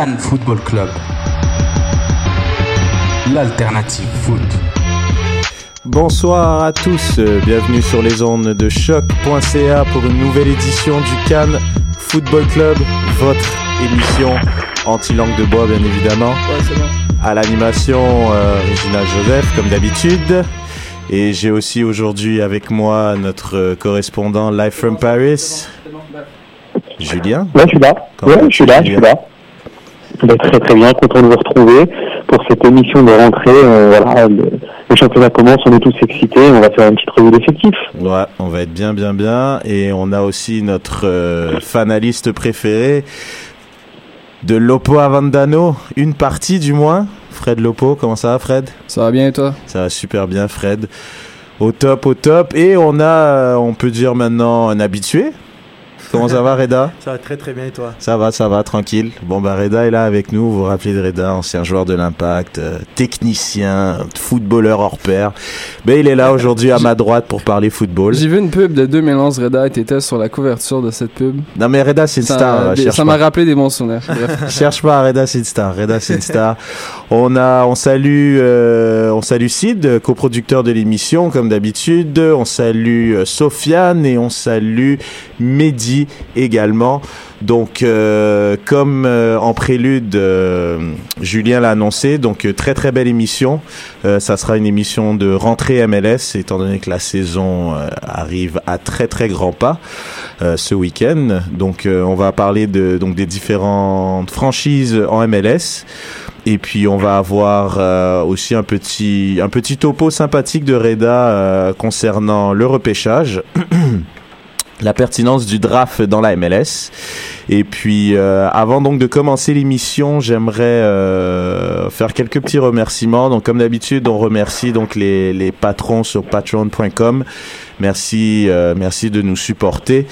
Cannes Football Club. L'alternative foot. Bonsoir à tous, bienvenue sur les ondes de choc.ca pour une nouvelle édition du Cannes Football Club, votre émission anti-langue de bois bien évidemment. À l'animation, euh, Regina Joseph comme d'habitude. Et j'ai aussi aujourd'hui avec moi notre correspondant live from Paris, Julien. Ouais, je suis là. Comment ouais, je suis là, je suis là. Très très bien, content de vous retrouver pour cette émission de rentrée. Euh, voilà, le, le championnat commence, on est tous excités, on va faire une petite revue d'effectifs. Ouais, on va être bien, bien, bien. Et on a aussi notre euh, fanaliste préféré de Lopo Avandano, une partie du moins. Fred Lopo, comment ça va Fred? Ça va bien et toi? Ça va super bien Fred. Au top, au top. Et on a, euh, on peut dire maintenant, un habitué. Comment ça va Reda Ça va très très bien et toi Ça va, ça va, tranquille. Bon, bah Reda est là avec nous. Vous vous rappelez de Reda, ancien joueur de l'Impact, euh, technicien, footballeur hors pair. Ben, il est là aujourd'hui à ma droite pour parler football. J'ai vu une pub de 2011, Reda, et t'étais sur la couverture de cette pub. Non, mais Reda, c'est une Ça- star. des- cherche ça m'a rappelé des bons souvenirs. Bref. Cherche pas, Reda c'est une star. Reda c'est une star. On a, on salue, euh, on salue Sid, coproducteur de l'émission comme d'habitude. On salue euh, Sofiane et on salue Mehdi également. Donc, euh, comme euh, en prélude, euh, Julien l'a annoncé, donc très très belle émission. Ça sera une émission de rentrée MLS, étant donné que la saison arrive à très très grands pas ce week-end. Donc, on va parler de donc des différentes franchises en MLS. Et puis on va avoir aussi un petit un petit topo sympathique de Reda concernant le repêchage. La pertinence du draft dans la MLS. Et puis, euh, avant donc de commencer l'émission, j'aimerais euh, faire quelques petits remerciements. Donc, comme d'habitude, on remercie donc les, les patrons sur patreon.com. Merci, euh, merci de nous supporter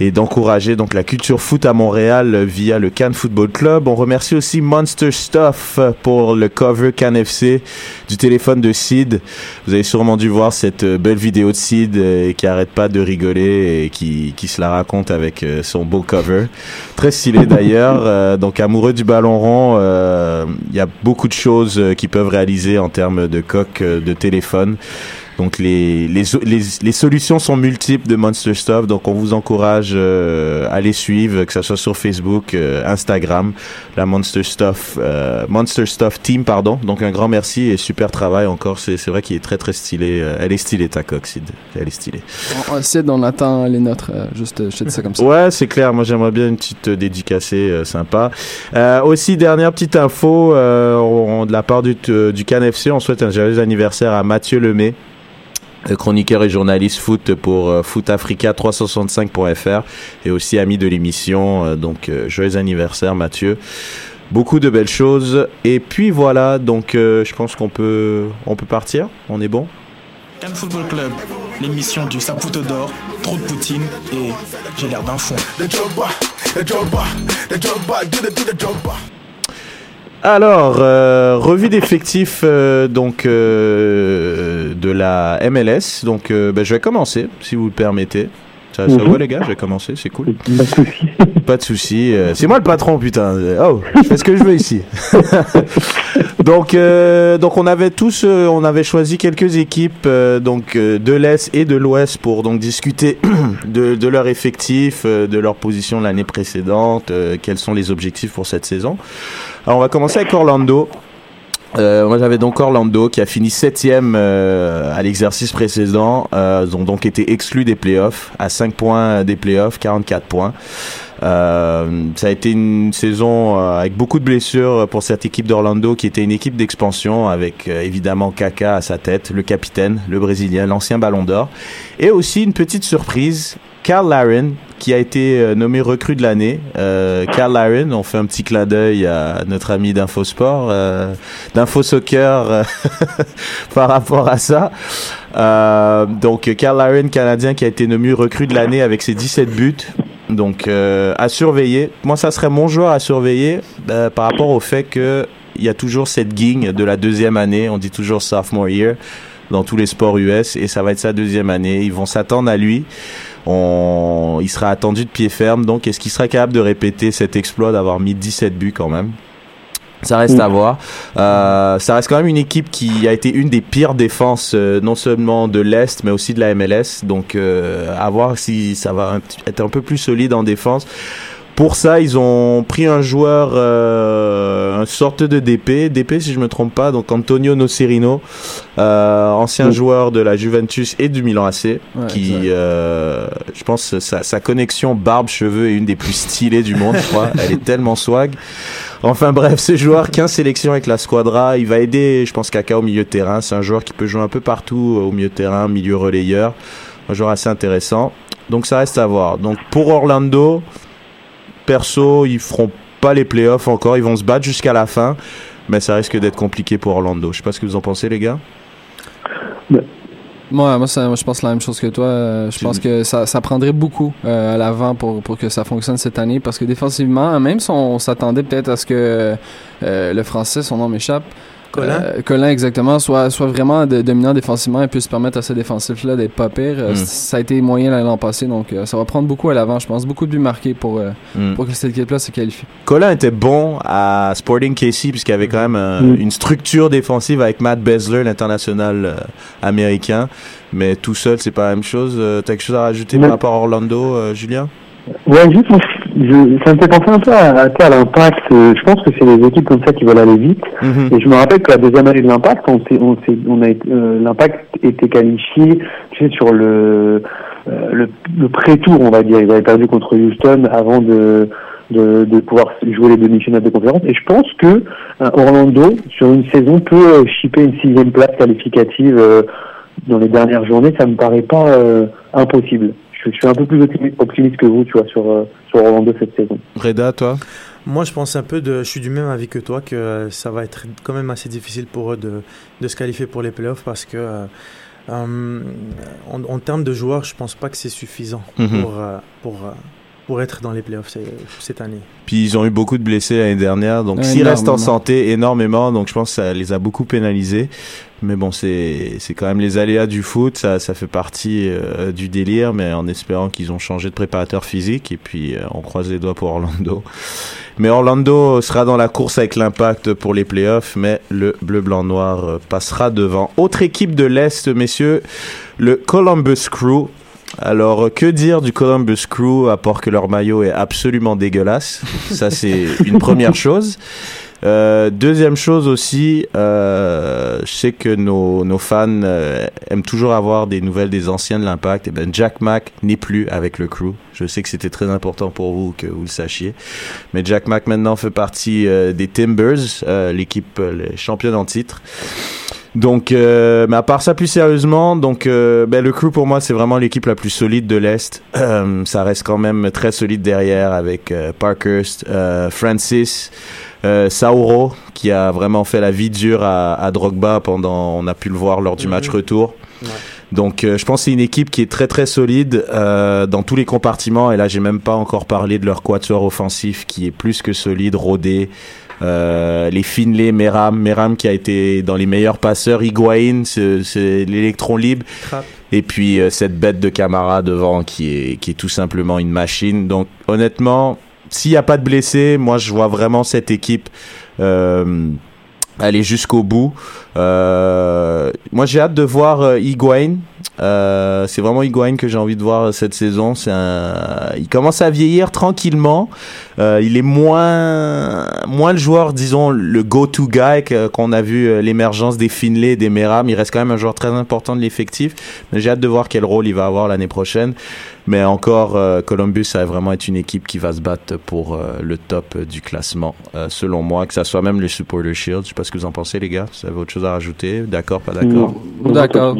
et d'encourager donc la culture foot à Montréal via le Cannes Football Club. On remercie aussi Monster Stuff pour le cover Cannes FC du téléphone de Sid. Vous avez sûrement dû voir cette euh, belle vidéo de Sid euh, qui arrête pas de rigoler et qui, qui se la raconte avec euh, son beau cover. Très stylé d'ailleurs. Donc amoureux du ballon rond, il y a beaucoup de choses qui peuvent réaliser en termes de coque de téléphone. Donc les, les, les, les solutions sont multiples de Monster Stuff, donc on vous encourage euh, à les suivre, que ce soit sur Facebook, euh, Instagram, la Monster Stuff, euh, Monster Stuff Team, pardon. Donc un grand merci et super travail encore. C'est vrai qu'il est très très stylé. Elle est stylée ta Sid. Elle est stylée. on, on, Sid, on attend les nôtres. juste, je te dis ça comme ça. Ouais, c'est clair. Moi, j'aimerais bien une petite dédicacée sympa. Aussi, dernière petite info on- de la part du, du CanFC, on souhaite un joyeux anniversaire à Mathieu Lemay. Euh, chroniqueur et journaliste foot pour euh, footafrica365.fr et aussi ami de l'émission. euh, donc, euh, joyeux anniversaire, Mathieu. Beaucoup de belles choses. Et puis voilà, donc euh, je pense qu'on peut, on peut partir. On est bon? Cannes Football Club, l'émission du Saputo d'or, trop de poutine et j'ai l'air d'un fond. Alors, euh, revue d'effectifs euh, donc euh, de la MLS. Donc, euh, ben, je vais commencer, si vous le permettez. Ça, ça Mhm. va les gars, je vais commencer, c'est cool. Pas de souci. Pas de souci. euh, c'est moi le patron, putain. Oh, je fais ce que je veux ici. donc, euh, donc on avait tous, euh, on avait choisi quelques équipes euh, donc de l'est et de l'ouest pour donc discuter de, de leur effectif, de leur position l'année précédente, quels sont les objectifs pour cette saison. Alors, on va commencer avec Orlando. Euh, moi, j'avais donc Orlando qui a fini septième euh, à l'exercice précédent. Euh, ils ont donc été exclus des playoffs à 5 points des playoffs, 44 points. Euh, ça a été une saison euh, avec beaucoup de blessures pour cette équipe d'Orlando qui était une équipe d'expansion avec euh, évidemment Kaka à sa tête, le capitaine, le Brésilien, l'ancien Ballon d'Or, et aussi une petite surprise, Carl Laren qui a été euh, nommé recrue de l'année. Euh, Carl Laren, on fait un petit clin d'œil à notre ami d'Infosport, euh, d'Infosoccer euh, par rapport à ça. Euh, donc Carl Laren, canadien qui a été nommé recrue de l'année avec ses 17 buts. Donc euh, à surveiller. Moi, ça serait mon joueur à surveiller euh, par rapport au fait que il y a toujours cette guigne de la deuxième année. On dit toujours sophomore year dans tous les sports US et ça va être sa deuxième année. Ils vont s'attendre à lui. On, il sera attendu de pied ferme. Donc, est-ce qu'il sera capable de répéter cet exploit d'avoir mis 17 buts quand même? Ça reste à voir. Euh, ça reste quand même une équipe qui a été une des pires défenses, euh, non seulement de l'Est, mais aussi de la MLS. Donc, euh, à voir si ça va être un peu plus solide en défense. Pour ça, ils ont pris un joueur, euh, une sorte de DP, DP si je me trompe pas, donc Antonio Nocerino, euh, ancien Mm. joueur de la Juventus et du Milan AC, Ouais, qui, euh, je pense, sa, sa connexion barbe-cheveux est une des plus stylées du monde, je crois. Elle est tellement swag. Enfin bref, ce joueur, 15 sélections avec la Squadra, il va aider, je pense, Kaka au milieu de terrain. C'est un joueur qui peut jouer un peu partout au milieu de terrain, milieu relayeur. Un joueur assez intéressant. Donc ça reste à voir. Donc pour Orlando, perso, ils feront pas les playoffs encore. Ils vont se battre jusqu'à la fin. Mais ça risque d'être compliqué pour Orlando. Je sais pas ce que vous en pensez, les gars. Moi, moi, ça- moi, je pense la même chose que toi. Euh, Je pense que ça, ça prendrait beaucoup euh, à l'avant pour, pour que ça fonctionne cette année. Parce que défensivement, même si on s'attendait peut-être à ce que euh, le français, son nom m'échappe, Colin? euh, Colin, exactement, soit, soit vraiment de- dominant défensivement et puisse permettre à ce défensif-là d'être pas pire. Euh, Mm. c- Ça a été moyen l'an passé, donc euh, ça va prendre beaucoup à l'avant, je pense. Beaucoup de buts marqués pour, euh, Mm. pour que cette équipe-là se qualifie. Colin était bon à Sporting KC puisqu'il avait quand même euh, Mm. une structure défensive avec Matt Besler, l'international euh, américain. Mais tout seul, c'est pas la même chose. Euh, T'as quelque chose à rajouter par rapport à Orlando, euh, Julien? Ouais, juste, je, ça me fait penser un peu à, à, à l'impact. Euh, Je pense que c'est les équipes comme ça qui veulent aller vite. Mhm. Et je me rappelle que la deuxième année de l'impact, on, s'est- on, on a euh, l'impact était qualifié, tu sais, sur le, euh, le, le pré-tour, on va dire. Ils avaient perdu contre Houston avant de, de, de pouvoir jouer les demi-finales de conférence. Et je pense que euh, Orlando, sur une saison, peut euh, chipper une sixième place qualificative euh, dans les dernières journées. Ça me paraît pas euh, impossible. Je, je suis un peu plus optimiste, optimiste que vous, tu vois, sur, euh, sur Orlando cette saison. Reda, toi? Moi, je pense un peu de. Je suis du même avis que toi que ça va être quand même assez difficile pour eux de, de se qualifier pour les playoffs parce que. euh, euh, en, en termes de joueurs, je pense pas que c'est suffisant Mhm. pour, pour, pour être dans les playoffs cette année. Puis ils ont eu beaucoup de blessés l'année dernière. Donc s'ils restent en santé énormément, donc je pense que ça les a beaucoup pénalisés. Mais bon, c'est quand même les aléas du foot. Ça, ça fait partie euh, du délire, mais en espérant qu'ils ont changé de préparateur physique. Et puis euh, on croise les doigts pour Orlando. Mais Orlando sera dans la course avec l'impact pour les playoffs, mais le bleu-blanc-noir euh, passera devant. Autre équipe de l'Est, messieurs, le Columbus Crew. Alors, que dire du Columbus Crew à part que leur maillot est absolument dégueulasse? Ça, c'est une première chose. Euh, deuxième chose aussi, euh, je sais que nos, nos fans euh, aiment toujours avoir des nouvelles des anciens de l'Impact. Et ben Jack Mack n'est plus avec le crew. Je sais que c'était très important pour vous que vous le sachiez. Mais Jack Mack maintenant fait partie des Timbers, l'équipe championne en titre. Donc, mais à part ça, plus sérieusement, donc ben, le crew pour moi c'est vraiment l'équipe la plus solide de l'est. Ça reste quand même très solide derrière avec Parkhurst, Francis, euh, Sauro qui a vraiment fait la vie dure à, à Drogba pendant, on a pu le voir lors du Mhm. match retour. Ouais. Donc, euh, je pense que c'est une équipe qui est très très solide euh, dans tous les compartiments. Et là, j'ai même pas encore parlé de leur quatuor offensif qui est plus que solide, rodé. Euh, les Finlay, Meram, Meram qui a été dans les meilleurs passeurs, Higuain, c'est l'électron libre. Et puis cette bête de Camara devant qui est, qui est tout simplement une machine. Donc honnêtement, s'il n'y a pas de blessés, moi je vois vraiment cette équipe euh, aller jusqu'au bout. Euh, moi j'ai hâte de voir euh, Higuain. Euh, c'est vraiment Higuain que j'ai envie de voir cette saison. Il commence à vieillir tranquillement. Euh, il est moins, moins le joueur, disons, le go-to guy qu'on a vu euh, l'émergence des Finlay, des Meram. Il reste quand même un joueur très important de l'effectif. J'ai hâte de voir quel rôle il va avoir l'année prochaine. Mais encore, euh, Columbus, ça va vraiment être une équipe qui va se battre pour euh, le top euh, du classement, euh, selon moi, que ça soit même le Supporter Shield. Je sais pas ce que vous en pensez, les gars. Vous avez autre chose à rajouter D'accord, pas d'accord. D'accord.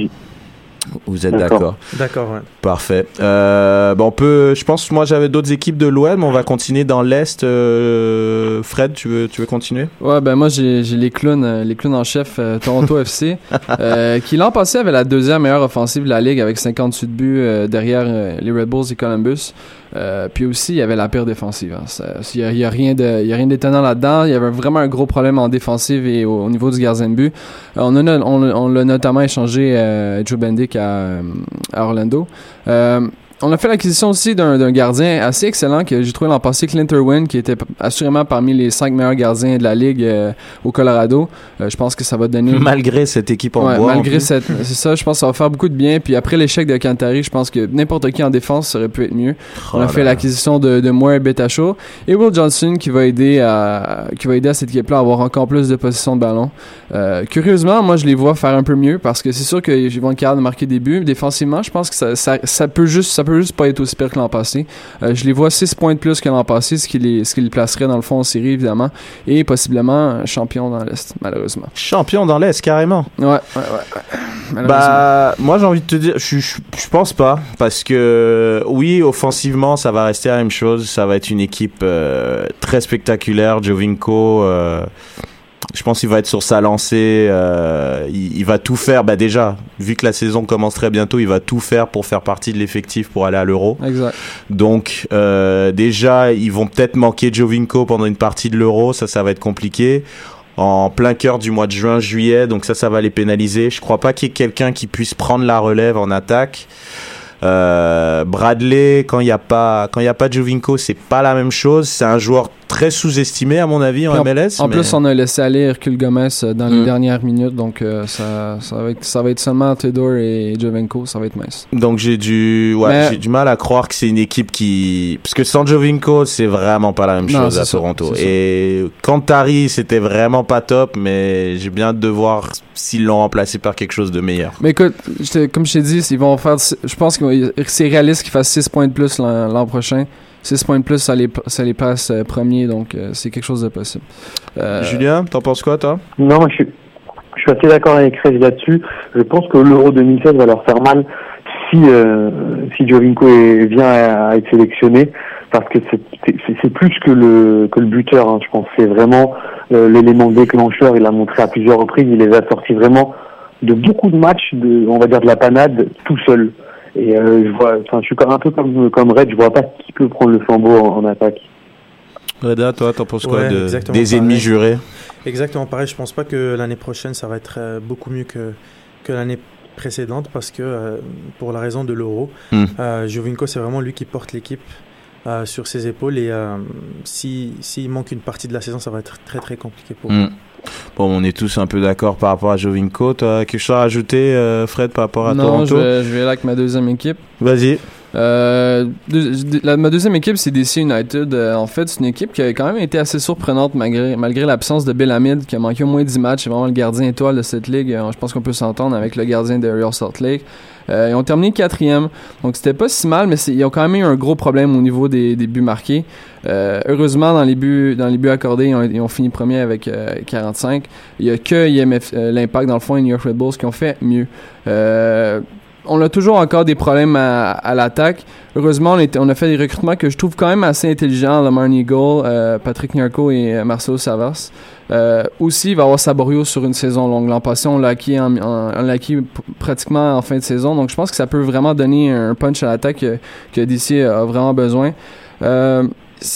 Vous êtes D'accord. d'accord ouais. Parfait. Euh, bon, on peut. Je pense, moi, j'avais d'autres équipes de l'Ouest, mais on va continuer dans l'Est. Euh, Fred, tu veux, tu veux continuer? Ouais, ben moi j'ai les clowns, euh, les clowns en chef euh, Toronto FC, euh, qui l'an passé avait la deuxième meilleure offensive de la ligue avec 58 buts euh, derrière euh, les Red Bulls et Columbus. Euh, puis aussi il y avait la pire défensive. hein. Il y a, il y a y a rien d'étonnant là-dedans. Il y avait vraiment un gros problème en défensive et au, au niveau du gardien de but. Euh, on a no- on, on l'a notamment échangé euh, Joe Bendick à, euh, à Orlando. On a fait l'acquisition aussi d'un gardien assez excellent que j'ai trouvé l'an passé, Clint Irwin, qui était assurément parmi les cinq meilleurs gardiens de la ligue euh, au Colorado. Euh, je pense que ça va donner Malgré cette équipe en Ouais, bois. malgré cette, c'est ça, je pense que ça va faire beaucoup de bien. Puis après l'échec de Cantari, je pense que n'importe qui en défense ça aurait pu être mieux. On Oh a là fait l'acquisition de, de Moore Betacho et Will Johnson qui va aider à qui va aider à cette équipe-là à avoir encore plus de possession de ballon. Euh, curieusement, moi je les vois faire un peu mieux parce que c'est sûr qu'ils vont être capables de marquer des buts. Défensivement, je pense que ça, ça, ça peut juste ça peut juste pas être aussi pire que l'an passé. Euh, je les vois 6 points de plus que l'an passé, ce qui les ce qui les placerait dans le fond en série évidemment et possiblement champion dans l'est malheureusement. Champion dans l'Est, carrément. Ouais, ouais, ouais. Bah, moi j'ai envie de te dire, je, je, je pense pas, parce que oui, offensivement, ça va rester la même chose. Ça va être une équipe euh, très spectaculaire. Jovinko, euh, je pense qu'il va être sur sa lancée. euh, il, il va tout faire. Bah déjà, vu que la saison commence très bientôt, il va tout faire pour faire partie de l'effectif pour aller à l'Euro. Exact. Donc euh, déjà, ils vont peut-être manquer Jovinko pendant une partie de l'Euro, ça, ça va être compliqué. En plein cœur du mois de juin, juillet, donc ça, ça va les pénaliser. Je crois pas qu'il y ait quelqu'un qui puisse prendre la relève en attaque. Euh, Bradley, quand il n'y a pas, quand il y a pas Jovinko, c'est pas la même chose. C'est un joueur très sous-estimé à mon avis en MLS. En mais- plus, on a laissé aller Hercule Gomez euh, dans les Mm. dernières minutes, donc euh, ça, ça, va être, ça va être seulement Theodore et Jovenko, ça va être mince. Donc j'ai du, ouais, Mais- j'ai du mal à croire que c'est une équipe qui, parce que sans Jovinko, c'est vraiment pas la même Non, chose à ça, Toronto. Et Kantari, c'était vraiment pas top, mais j'ai bien hâte de voir s'ils l'ont remplacé par quelque chose de meilleur. Mais écoute, comme je t'ai dit, ils vont faire, je pense que c'est réaliste qu'ils fassent 6 points de plus l'an prochain. 6 points de plus, ça les, ça les passe euh, premiers, donc euh, c'est quelque chose de possible. Euh, Julien, t'en penses quoi, toi? Non, moi, je suis, je suis assez d'accord avec Reg là-dessus. Je pense que l'Euro 2016 va leur faire mal si, euh, si Jovinko est- vient à, à être sélectionné, parce que c'est- plus que le, que le buteur, hein, je pense. C'est vraiment euh, l'élément déclencheur. Il a montré à plusieurs reprises, il les a sortis vraiment de beaucoup de matchs, de, on va dire de la panade, tout seul. Et euh, je vois, enfin, je suis un peu comme comme Red, je vois pas qui peut prendre le flambeau en, en attaque. Reda, toi, t'en penses quoi Ouais, de, exactement des ennemis jurés? Exactement pareil. Je pense pas que l'année prochaine, ça va être euh, beaucoup mieux que, que l'année précédente parce que, euh, pour la raison de l'euro, Hmm. euh, Jovinko, c'est vraiment lui qui porte l'équipe euh, sur ses épaules et euh, si- s'il manque une partie de la saison, ça va être très très compliqué pour lui. Bon, on est tous un peu d'accord par rapport à Jovinko. Toi, quelque chose à ajouter, euh, Fred, par rapport à non, Toronto vais, je vais aller avec ma deuxième équipe. Vas-y. Euh, deux- la- ma deuxième équipe, c'est DC United. Euh, en fait, c'est une équipe qui a quand même été assez surprenante malgré, malgré l'absence de Bill Hamid, qui a manqué au moins 10 matchs. C'est vraiment le gardien étoile de cette ligue. Je pense qu'on peut s'entendre avec le gardien de Real Salt Lake. Euh, ils ont terminé quatrième, donc c'était pas si mal, mais ils ont quand même eu un gros problème au niveau des, des buts marqués. Euh, heureusement, dans les buts, dans les buts accordés, ils ont, fini premier avec euh, 45. Il y a que euh, l'Impact dans le fond et New York Red Bulls qui ont fait mieux. Euh, on a toujours encore des problèmes à, l'attaque. Heureusement, on, a fait des recrutements que je trouve quand même assez intelligents. Lamar Eagle, euh, Patrick Nyarko et euh, Marcelo Savas. Euh, aussi, il va avoir Saborio sur une saison longue. L'an passé, on l'a acquis, en, en- pratiquement en fin de saison. Donc, je pense que ça peut vraiment donner un punch à l'attaque que, que DC a vraiment besoin. Euh,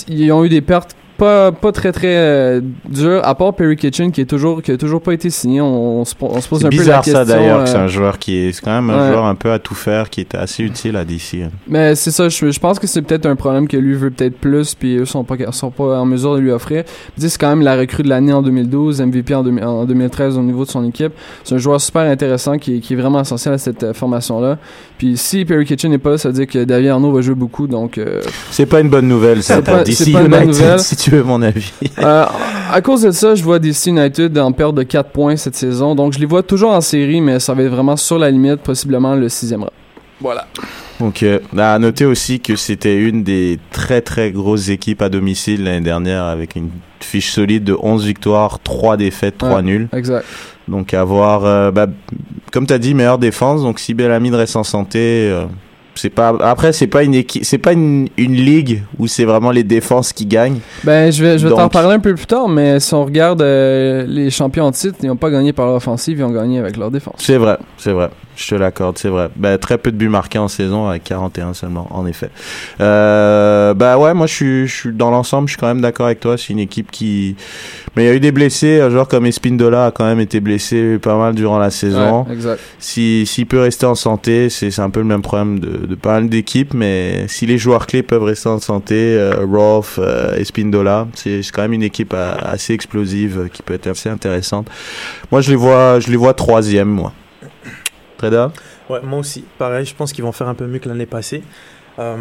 ils ont eu des pertes pas, pas très très euh, dures, à part Perry Kitchen qui, est toujours, qui a toujours pas été signé. On, on se, on se pose un peu la bizarre question. ça d'ailleurs, que euh, c'est un joueur qui est, c'est quand même un ouais. joueur un peu à tout faire, qui est assez utile à DC. Mais c'est ça, je, je pense que c'est peut-être un problème que lui veut peut-être plus, puis eux sont pas, sont pas en mesure de lui offrir. C'est quand même la recrue de l'année en 2012, MVP en, 2000 en 2013 au niveau de son équipe. C'est un joueur super intéressant qui, est- qui est vraiment essentiel à cette euh, formation-là. Puis si Perry Kitchen n'est pas là, ça veut dire que David Arnaud va jouer beaucoup, donc... euh, C'est pas une bonne nouvelle ça C'est pas- DC une bonne United, nouvelle. Si tu veux mon avis? Euh, à cause de ça, je vois DC United en perte de 4 points cette saison. Donc, je les vois toujours en série, mais ça va être vraiment sur la limite, possiblement le sixième rang. Voilà. Donc, euh, à noter aussi que c'était une des très très grosses équipes à domicile l'année dernière avec une fiche solide de 11 victoires, 3 défaites, 3 Ouais. nuls. Exact. Donc, avoir, euh, bah, comme tu as dit, meilleure défense. Donc, si Bellamine reste en santé, euh, c'est pas. Après, c'est pas une équipe, c'est pas une, une ligue où c'est vraiment les défenses qui gagnent. Ben, je vais, je vais t'en parler un peu plus tard, mais si on regarde euh, les champions en titre, ils n'ont pas gagné par leur offensive, ils ont gagné avec leur défense. C'est vrai, c'est vrai. Je te l'accorde, c'est vrai. Bah, très peu de buts marqués en saison, avec 41 seulement, en effet. Euh, bah ouais, moi je suis, je suis dans l'ensemble, je suis quand même d'accord avec toi. C'est une équipe qui, mais il y a eu des blessés, un joueur comme Espindola a quand même été blessé pas mal durant la saison. Ouais, exact. Si s'il peut rester en santé, c'est c'est un peu le même problème de, de pas mal d'équipes, mais si les joueurs clés peuvent rester en santé, euh, Rolf, euh, Espindola, c'est c'est quand même une équipe euh, assez explosive qui peut être assez intéressante. Moi, je les vois, je les vois troisième, moi. Ouais, moi aussi. Pareil, je pense qu'ils vont faire un peu mieux que l'année passée, euh,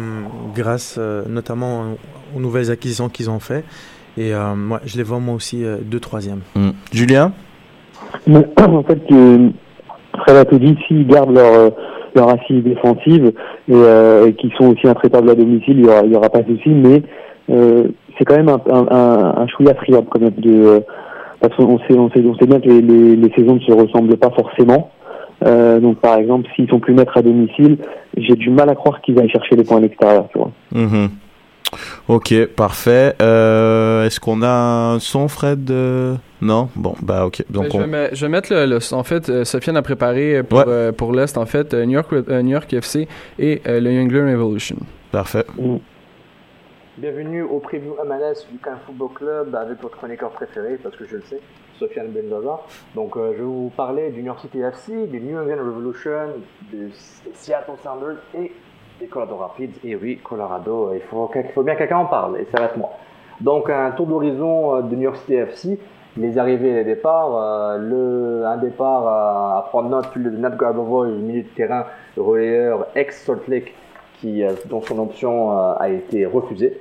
grâce euh, notamment aux nouvelles acquisitions qu'ils ont fait. Et euh, ouais, je les vois moi aussi euh, deux troisième. Hmm. Julien Mais, en fait, euh, Fred a tout dit, s'ils gardent leur, euh, leur assise défensive et, euh, qui sont aussi intraitables à domicile, il y aura, il y aura pas de souci, mais euh, c'est quand même un, un, un, un chouïa friable quand même de, euh, parce qu'on sait, on sait, on sait bien que les, les, les saisons ne se ressemblent pas forcément. Euh, donc par exemple, s'ils sont plus maîtres à domicile, j'ai du mal à croire qu'ils aillent chercher les points à l'extérieur, tu vois. Mhm. Ok, parfait. Euh, Est-ce qu'on a un son, Fred euh, Non? Bon, bah ok. Donc Ben, je, on... vais me- je vais mettre le, le- en fait euh, Sofiane a préparé pour, Ouais. euh, pour l'est en fait New York euh, New York FC et euh, le Young England Revolution. Parfait. Bienvenue au preview MLS du Caen Football Club avec votre chroniqueur préféré, parce que je le sais, Sofiane Benzaza. Donc euh, je vais vous parler du New York City FC, du New England Revolution, du Seattle Sounders et des Colorado Rapids. Et oui, Colorado, il faut, il faut bien que quelqu'un en parle, et ça va être moi. Donc un tour d'horizon euh, de New York City FC, les arrivées et les départs. euh, le, un départ euh, à prendre note, celui de Nat Garbovoy, milieu de terrain, relayeur ex-Salt Lake, qui, euh, dont son option euh, a été refusée.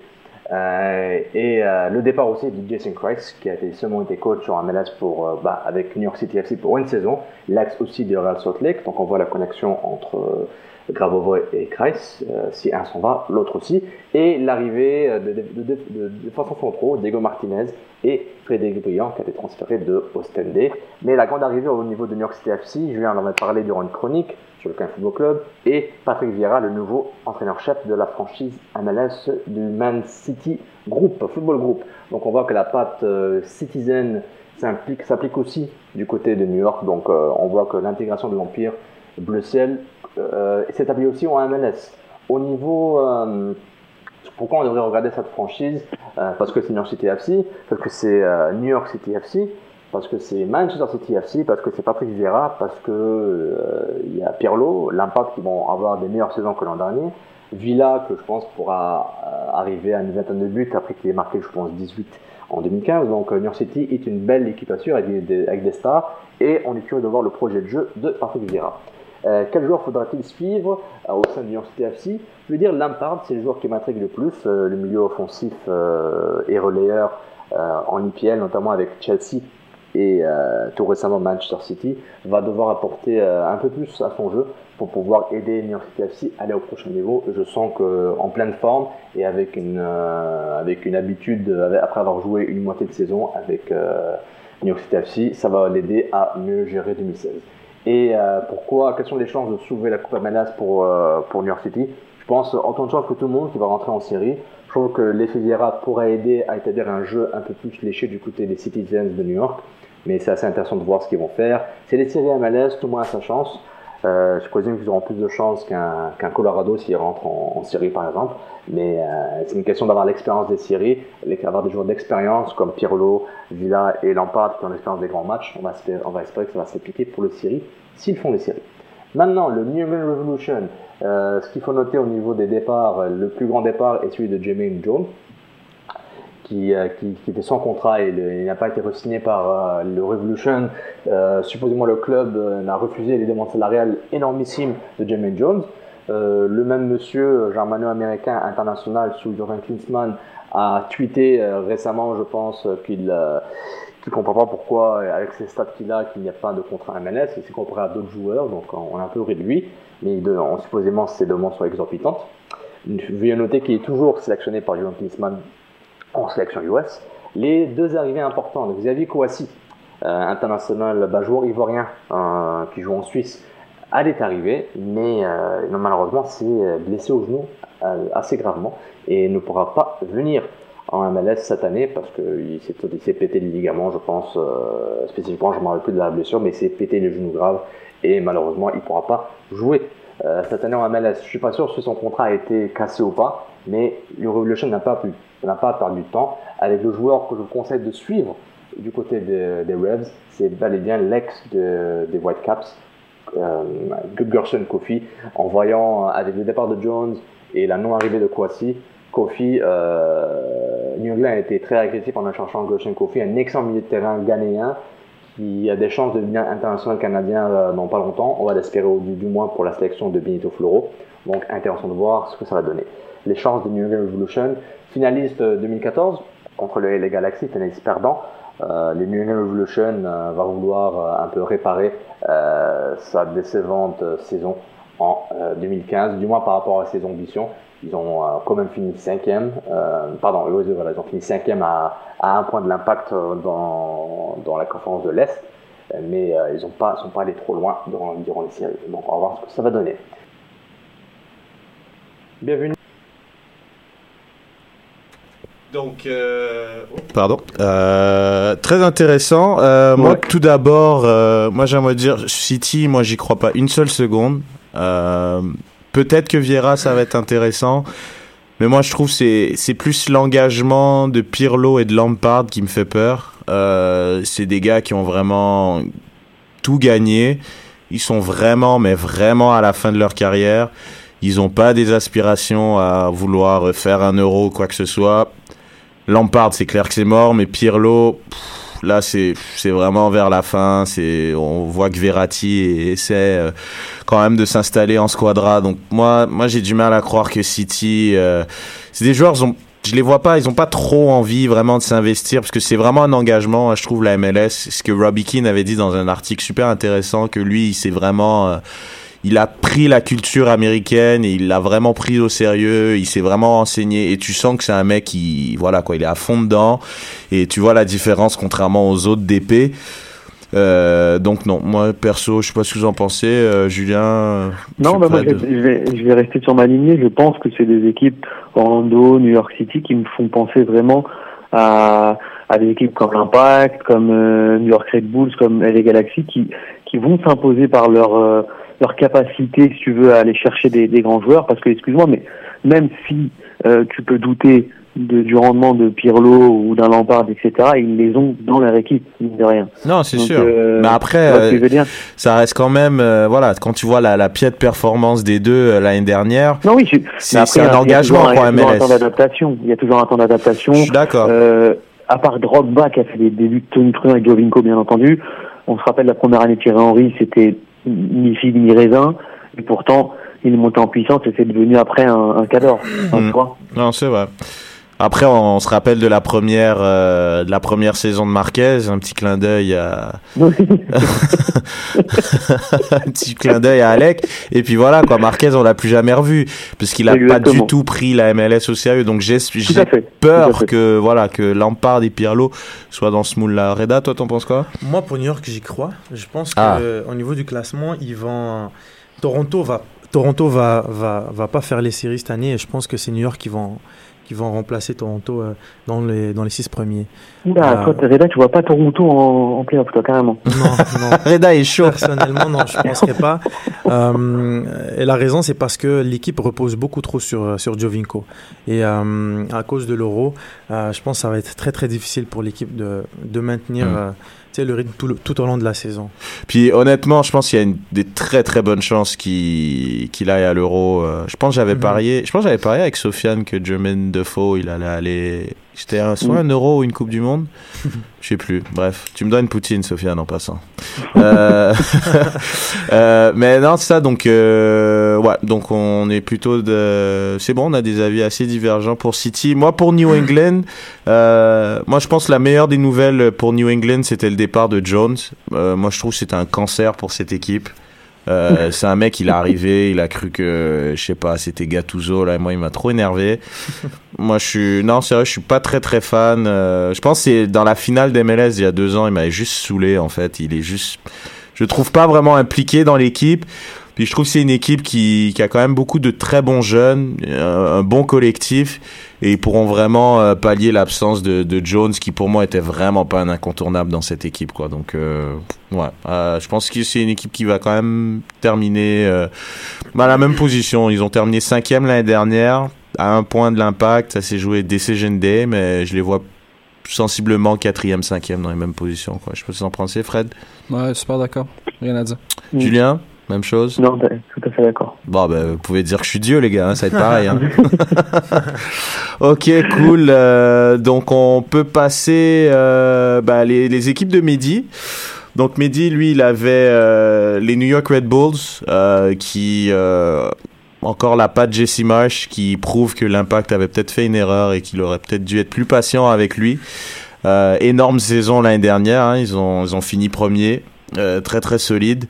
Euh, et euh, le départ aussi de Jason Christ, qui a été, seulement été coach en MLS pour, euh, bah, avec New York City FC pour une saison, l'axe aussi de Real Salt Lake. Donc on voit la connexion entre Grabovoi et Christ. Euh, si un s'en va, l'autre aussi. Et l'arrivée euh, de, de, de, de, Diego Martinez et Frédéric Briand, qui a été transféré de Ostende. Mais la grande arrivée au niveau de New York City FC, je viens d'en parler durant une chronique sur le Caen Football Club, et Patrick Vieira, le nouveau entraîneur-chef de la franchise MLS du Man City Group, Football Group. Donc on voit que la patte euh, citizen s'applique aussi du côté de New York. Donc on voit que l'intégration de l'Empire Bleu Ciel s'établit aussi en MLS. Au niveau... euh, pourquoi on devrait regarder cette franchise Euh, Parce que c'est New York City FC, parce que c'est euh, New York City FC, parce que c'est Manchester City FC, parce que c'est Patrick Vieira, parce que euh, il y a Pirlo, l'Impact qui vont avoir des meilleures saisons que l'an dernier, Villa que je pense pourra euh, arriver à une vingtaine de buts après qu'il ait marqué je pense 18 en 2015. Donc euh, New York City est une belle équipe à suivre avec des- avec des stars et on est curieux de voir le projet de jeu de Patrick Vieira. Euh, quel joueur faudra-t-il suivre euh, au sein de New York City FC Je veux dire Lampard, c'est le joueur qui m'intrigue le plus, euh, le milieu offensif et relayeur en IPL, notamment avec Chelsea et tout récemment Manchester City, va devoir apporter un peu plus à son jeu pour pouvoir aider New York City FC à aller au prochain niveau. Je sens qu'en pleine forme et avec une, habitude, après avoir joué une moitié de saison avec euh, New York City FC, ça va l'aider à mieux gérer 2016. Et euh, pourquoi Quelles sont les chances de soulever la Coupe MLS pour, euh, pour New York City? Je pense, autant de chances que tout le monde qui va rentrer en série. Je trouve que l'effet Vieira pourrait aider à établir un jeu un peu plus léché du côté des Citizens de New York. Mais c'est assez intéressant de voir ce qu'ils vont faire. C'est les séries MLS, tout le monde a sa chance. Euh, je présume qu'ils auront plus de chances qu'un Colorado s'ils rentrent en, série par exemple. Mais euh, c'est une question d'avoir l'expérience des séries, d'avoir des joueurs d'expérience comme Pirlo, Villa et Lampard qui ont l'expérience des grands matchs. On va, espérer, que ça va s'appliquer pour les séries s'ils font les séries. Maintenant, le New Revolution, euh, ce qu'il faut noter au niveau des départs, le plus grand départ est celui de Jermaine Jones, qui, euh, qui, était sans contrat et il n'a pas été re-signé par euh, le Revolution. Euh, supposément, le club euh, a refusé les demandes salariales énormissimes de Jermaine Jones. Le même monsieur germano-américain international sous Jordan Klinsmann a tweeté récemment, je pense, qu'il qu'il comprend pas pourquoi, avec ces stats qu'il a, qu'il n'y a pas de contrat MLS, et c'est comparé à d'autres joueurs, donc on est un peu ri de lui, mais supposément ses demandes sont exorbitantes. Veuillez noter qu'il est toujours sélectionné par Jordan Klinsmann en sélection US. Les deux arrivées importantes, Xavier Kouassi, euh, international bah, joueur ivoirien euh, qui joue en Suisse, elle est arrivée, mais euh, malheureusement s'est blessé au genou assez gravement et ne pourra pas venir en MLS cette année parce qu'il s'est, pété le ligament, je pense, spécifiquement, je ne me rappelle plus de la blessure, mais il s'est pété le genou grave et malheureusement, il ne pourra pas jouer cette année en MLS. Je suis pas sûr si son contrat a été cassé ou pas, mais le Revolution n'a pas, pas perdu de temps avec le joueur que je vous conseille de suivre du côté des Revs, c'est bel et bien l'ex des Whitecaps, euh, Gerson Kofi, en voyant avec le départ de Jones et la non-arrivée de Kwasi, Kofi, euh, New England a été très agressif en cherchant Gerson Kofi, un excellent milieu de terrain ghanéen qui a des chances de devenir international canadien euh, dans pas longtemps. On va l'espérer du, du moins pour la sélection de Benito Floro. Donc intéressant de voir ce que ça va donner. Les chances de New England Revolution, finaliste 2014 contre le LA Galaxy, finaliste perdant. Euh, les New England Revolution euh, va vouloir euh, un peu réparer sa décevante saison en 2015, du moins par rapport à ses ambitions. Ils ont quand même fini cinquième, pardon, ils ont fini cinquième à, à un point de l'impact dans, la conférence de l'Est, mais ils n'ont pas, sont pas allés trop loin durant les séries. Donc on va voir ce que ça va donner. Bienvenue. Donc, euh... pardon. Euh, très intéressant. Euh, Moi, tout d'abord, moi j'aimerais dire City. Moi, j'y crois pas une seule seconde. Peut-être que Vieira, ça va être intéressant. Mais moi, je trouve c'est c'est plus l'engagement de Pirlo et de Lampard qui me fait peur. C'est des gars qui ont vraiment tout gagné. Ils sont vraiment, mais vraiment à la fin de leur carrière. Ils n'ont pas des aspirations à vouloir faire un euro ou quoi que ce soit. Lampard, c'est clair que c'est mort, mais Pirlo, là, c'est c'est vraiment vers la fin. C'est on voit que Verratti essaie euh, quand même de s'installer en squadra. Donc moi, moi, j'ai du mal à croire que City, euh, c'est des joueurs, ils ont, je les vois pas, ils ont pas trop envie vraiment de s'investir parce que c'est vraiment un engagement. Je trouve la MLS, ce que Robbie Keane avait dit dans un article super intéressant, que lui, il s'est vraiment euh, il a pris la culture américaine et il l'a vraiment pris au sérieux. Il s'est vraiment renseigné et tu sens que c'est un mec qui, voilà quoi, il est à fond dedans et tu vois la différence contrairement aux autres DP. Euh, donc non, moi perso, je sais pas ce que vous en pensez, euh, Julien. Non, bah moi je vais, je, vais, je vais rester sur ma lignée. Je pense que c'est des équipes Orlando, New York City qui me font penser vraiment à, à des équipes comme l'Impact, comme euh, New York Red Bulls, comme LA Galaxy qui qui vont s'imposer par leur euh, leur capacité, si tu veux, à aller chercher des, des grands joueurs. Parce que, excuse-moi, mais même si euh, tu peux douter de, du rendement de Pirlo ou d'un Lampard, etc., ils les ont dans leur équipe, mine de rien. Non, c'est sûr. euh, Mais après, euh, ça reste quand même, voilà, quand tu vois la, la piètre performance des deux l'année dernière, Non, oui, C'est- un engagement pour il y a toujours un MLS. temps d'adaptation. Il y a toujours un temps d'adaptation. je suis d'accord. À part Drogba qui a fait des débuts de Tony Truant et Jovinko, bien entendu. On se rappelle la première année de Thierry Henry, c'était ni figue ni raisin. Et pourtant, il est monté en puissance et c'est devenu après un, un cador. Mm. Non, c'est vrai. Après, on, on se rappelle de la première, euh, de la première saison de Marquez, un petit clin d'œil à, un petit clin d'œil à Alec. Et puis voilà, quoi, Marquez, on l'a plus jamais revu, parce qu'il a pas Exactement. du tout pris la MLS au sérieux. Donc j'ai, peur que, voilà, que Lampard et Pirlo soient dans ce moule-là. Reda, toi, t'en penses quoi? Moi, pour New York, j'y crois. Je pense Ah. qu'au niveau du classement, ils vont. Toronto va, Toronto va, va, va pas faire les séries cette année et je pense que c'est New York qui vont, qui vont remplacer Toronto euh, dans, les, dans les six premiers. Oula, Ah. toi, Reda, tu vois pas Toronto en, en playoff, toi, carrément. Non, non. Reda est chaud. Personnellement, non, je ne penserais pas. Euh, et la raison, c'est parce que l'équipe repose beaucoup trop sur, sur Jovinko. Et euh, à cause de l'euro, euh, je pense que ça va être très très difficile pour l'équipe de, de maintenir Mm. Sais, le rythme tout, le- tout au long de la saison. Puis honnêtement, je pense qu'il y a une, des très très bonnes chances qu'il qu'il aille à l'Euro. Euh, je pense que j'avais Mhm. parié, je pense que j'avais parié avec Sofiane que Jermaine Defoe, il allait aller. C'était un, soit un Euro ou une Coupe du Monde. Je sais plus. Bref, tu me donnes Poutine, Sofiane, en passant. Euh, euh, mais non, c'est ça. Donc euh, ouais, donc on est plutôt de. C'est bon, on a des avis assez divergents pour City. Moi, pour New England, moi je pense que la meilleure des nouvelles pour New England, c'était le départ de Jones. Moi, je trouve que c'était un cancer pour cette équipe. Euh, c'est un mec, il est arrivé, il a cru que, je sais pas, c'était Gattuso, là, et moi, il m'a trop énervé. moi, je suis, non, vrai, je suis pas très très fan. Euh, je pense que c'est dans la finale d'MLS il y a deux ans, il m'avait juste saoulé, en fait. Il est juste, je trouve pas vraiment impliqué dans l'équipe. Puis je trouve que c'est une équipe qui, qui a quand même beaucoup de très bons jeunes, un, un bon collectif, et ils pourront vraiment euh, pallier l'absence de, de Jones, qui pour moi était vraiment pas un incontournable dans cette équipe, quoi. Donc, euh, ouais, euh, je pense que c'est une équipe qui va quand même terminer euh, à la même position. Ils ont terminé cinquième l'année dernière, à un point de l'impact. Ça s'est joué Decision Day, mais je les vois sensiblement quatrième, cinquième dans les mêmes positions, quoi. Je sais pas si vous en pensez, Fred? Ouais, super d'accord. Rien à dire. Julien, même chose. Non, ben, tout à fait d'accord. Bon, ben, vous pouvez dire que je suis Dieu, les gars, hein, ça va être pareil. Hein. ok, cool. Euh, donc, on peut passer euh, bah, les, les équipes de Mehdi. Donc, Mehdi, lui, il avait euh, les New York Red Bulls qui... encore la patte Jesse Marsh qui prouve que l'impact avait peut-être fait une erreur et qu'il aurait peut-être dû être plus patient avec lui. Énorme saison l'année dernière, hein, ils, ont, ils ont fini premier, très très solide.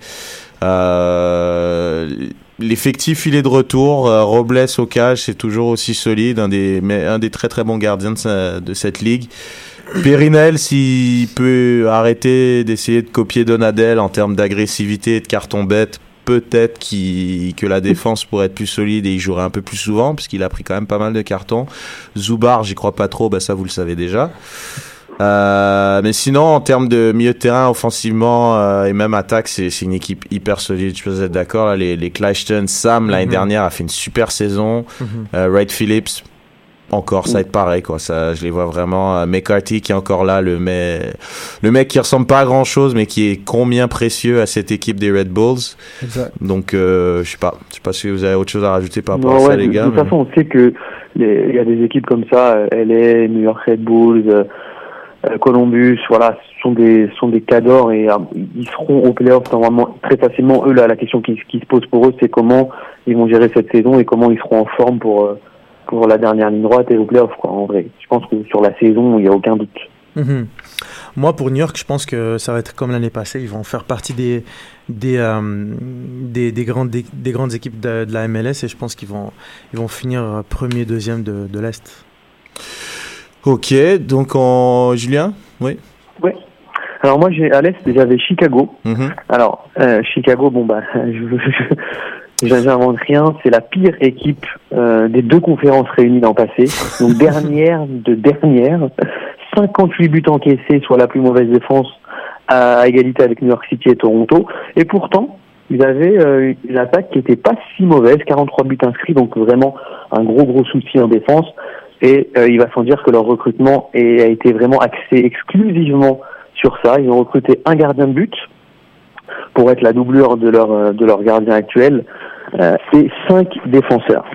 Euh, L'effectif il est de retour, euh, Robles au cage c'est toujours aussi solide, un des, un des très très bons gardiens de, cette ligue. Périnel, s'il peut arrêter d'essayer de copier Donadel en termes d'agressivité et de carton bête, peut-être que la défense pourrait être plus solide et il jouerait un peu plus souvent, puisqu'il a pris quand même pas mal de cartons. Zubar, j'y crois pas trop, bah ça vous le savez déjà. Euh, mais sinon, en termes de milieu de terrain, offensivement euh, et même attaque, c'est c'est une équipe hyper solide. Je peux être d'accord. là, Les, les Clayton, Sam l'année Mhm. dernière a fait une super saison. Mhm. Euh, Wright Phillips, encore, ça va être pareil, quoi. Ça, je les vois vraiment. Euh, McCarthy qui est encore là, le mec, le mec qui ressemble pas à grand chose, mais qui est combien précieux à cette équipe des Red Bulls. Exact. Donc, euh, je sais pas. Je sais pas si vous avez autre chose à rajouter par rapport à ça, ouais, les de, gars. de toute mais- façon, on sait que les- il y a des équipes comme ça, LA, New York Red Bulls, Columbus, voilà, ce sont des sont des cadors et euh, ils seront au playoff normalement très facilement. Eux la question qui, se pose pour eux, c'est comment ils vont gérer cette saison et comment ils seront en forme pour euh, pour la dernière ligne droite et au playoff. En vrai, je pense que sur la saison, il n'y a aucun doute. Mhm. Moi, pour New York, je pense que ça va être comme l'année passée. Ils vont faire partie des, des, euh, des, des grandes, des, des grandes équipes de, de la MLS et je pense qu'ils vont, ils vont finir euh, premier, deuxième de, de l'Est. Ok, donc en Julien, oui. Alors moi, j'ai à l'est, j'avais Chicago. Mhm. Alors, euh, Chicago, bon bah, je, j'invente rien, c'est la pire équipe euh, des deux conférences réunies l'an passé. Donc dernière de dernière, 58 buts encaissés, soit la plus mauvaise défense à égalité avec New York City et Toronto. Et pourtant, ils avaient euh, une attaque qui était pas si mauvaise, 43 buts inscrits, donc vraiment un gros gros souci en défense. Et euh, il va sans dire que leur recrutement a été vraiment axé exclusivement sur ça. Ils ont recruté un gardien de but pour être la doublure de leur euh, de leur gardien actuel euh, et cinq défenseurs.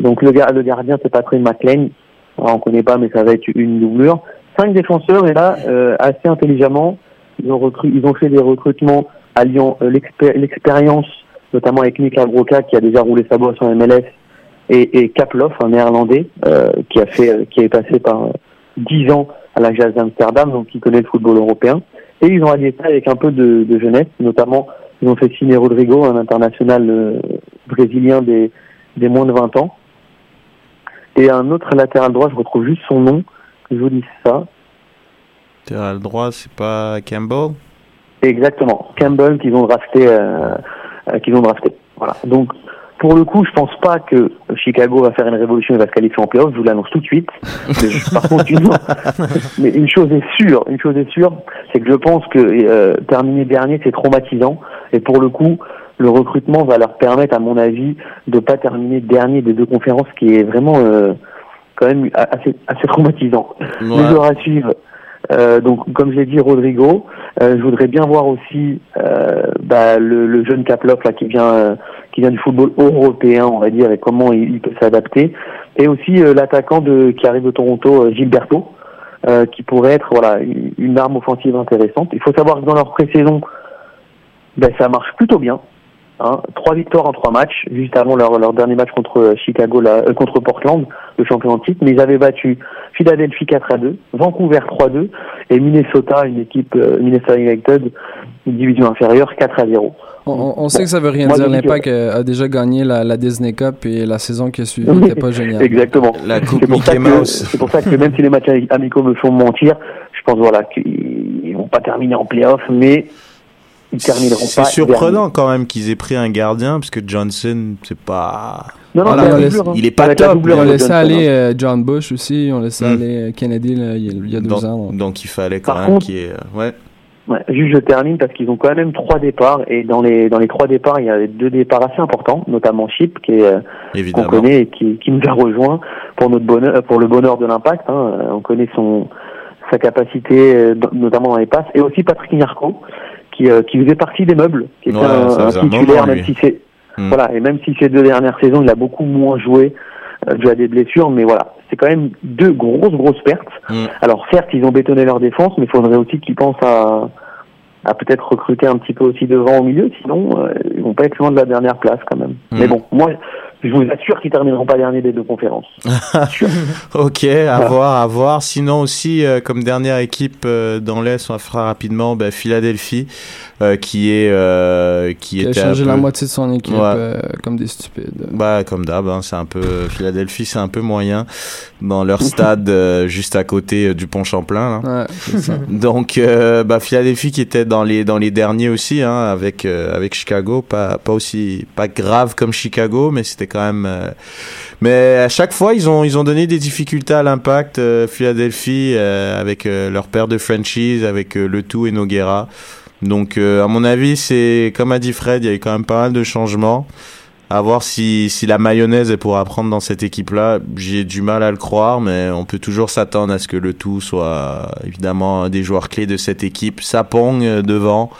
Donc le, le gardien c'est Patrick McLean, Alors, on connaît pas mais ça va être une doublure. Cinq défenseurs et là assez intelligemment ils ont ils ont fait des recrutements alliant l'expé- l'expérience notamment avec Nick Broca qui a déjà roulé sa bosse en MLS et, et Kaploff un néerlandais euh, qui a fait euh, qui est passé par euh, 10 ans à la Jazz d'Amsterdam donc qui connaît le football européen et ils ont allié ça avec un peu de, de jeunesse, notamment ils ont fait signer Rodrigo, un international euh, brésilien des, des moins de 20 ans. Et un autre latéral droit, je retrouve juste son nom, je vous dis ça. Latéral droit, c'est pas Campbell? Exactement, Campbell qu'ils ont drafté, euh, euh, qu'ils ont drafté. Voilà. Donc pour le coup, je pense pas que Chicago va faire une révolution et va se qualifier en playoff. Je vous l'annonce tout de suite. Mais, par contre, une, mais une chose est sûre, une chose est sûre, c'est que je pense que euh, terminer dernier, c'est traumatisant. Et pour le coup, le recrutement va leur permettre, à mon avis, de pas terminer dernier des deux conférences, ce qui est vraiment euh, quand même assez, assez traumatisant. Les Ouais. joueurs à suivre. Euh, donc, comme je l'ai dit, Rodrigo. Je voudrais bien voir aussi bah, le, le jeune Kaploff là qui vient, qui vient du football européen, on va dire, et comment il, peut s'adapter. Et aussi euh, l'attaquant de qui arrive de Toronto, euh, Gilberto, euh, qui pourrait être voilà une, une arme offensive intéressante. Il faut savoir que dans leur pré-saison, ben, ça marche plutôt bien. Hein, trois victoires en trois matchs, juste avant leur, leur dernier match contre euh, Chicago, là, euh, contre Portland, le champion de titre, mais ils avaient battu Philadelphie 4 à 2, Vancouver 3-2 et Minnesota, une équipe euh, Minnesota United, une division inférieure 4 à 0. On, sait que ça veut rien Moi, dire. L'impact a déjà gagné la, la Disney Cup et la saison qui a suivi n'était pas géniale. Exactement. La coupe C'est pour, ça Mickey que, Mouse. c'est pour ça que même si les matchs amicaux me font mentir, je pense voilà qu'ils ils vont pas terminer en playoff, mais ils termineront pas. C'est surprenant quand même qu'ils aient pris un gardien, parce que Johnson, c'est pas. Non, non, Voilà, doublure, hein. il est pas top, doublure On Johnson, aller hein. euh, John Bush aussi, on laissé Hmm. aller euh, Kennedy là, il y a, deux donc, ans. donc. donc il fallait quand Par même contre- qu'il y ait. euh, Ouais. Ouais, juste je termine parce qu'ils ont quand même trois départs et dans les dans les trois départs il y a deux départs assez importants, notamment Chip qui est qu'on connaît et qui, qui nous a rejoint pour notre bonheur pour le bonheur de l'impact. Hein. On connaît son sa capacité notamment dans les passes et aussi Patrick Nyarko qui euh, qui faisait partie des meubles, qui était Ouais, un, titulaire même si c'est Hmm. voilà et même si ces deux dernières saisons il a beaucoup moins joué euh, dû à des blessures, mais voilà c'est quand même deux grosses grosses pertes. Hmm. Alors certes, ils ont bétonné leur défense, mais il faudrait aussi qu'ils pensent à, à peut-être recruter un petit peu aussi devant au milieu, sinon euh, ils vont pas être loin de la dernière place quand même. Mm. Mais bon, moi, je vous assure qu'ils termineront pas dernier des deux conférences. Ok, à voir, à voir. Sinon aussi, euh, comme dernière équipe euh, dans l'Est, on fera rapidement bah, Philadelphie, euh, qui est euh, qui Qui a changé la moitié de son équipe Ouais. euh, comme des stupides. Bah comme d'hab, hein, c'est un peu Philadelphie, c'est un peu moyen dans leur stade euh, juste à côté euh, du pont Champlain. là. Ouais, c'est ça. Donc euh, bah Philadelphie qui était dans les dans les derniers aussi hein, avec euh, avec Chicago, pas pas aussi pas grave comme Chicago, mais c'était même. euh, mais à chaque fois ils ont ils ont donné des difficultés à l'impact euh, Philadelphie euh, avec leur père de franchise avec le tout et Noguera. Donc à mon avis c'est comme a dit Fred, il y a eu quand même pas mal de changements. À voir si, si la mayonnaise est pour apprendre dans cette équipe-là. J'ai du mal à le croire, mais on peut toujours s'attendre à ce que le tout soit évidemment des joueurs clés de cette équipe. Sapong devant,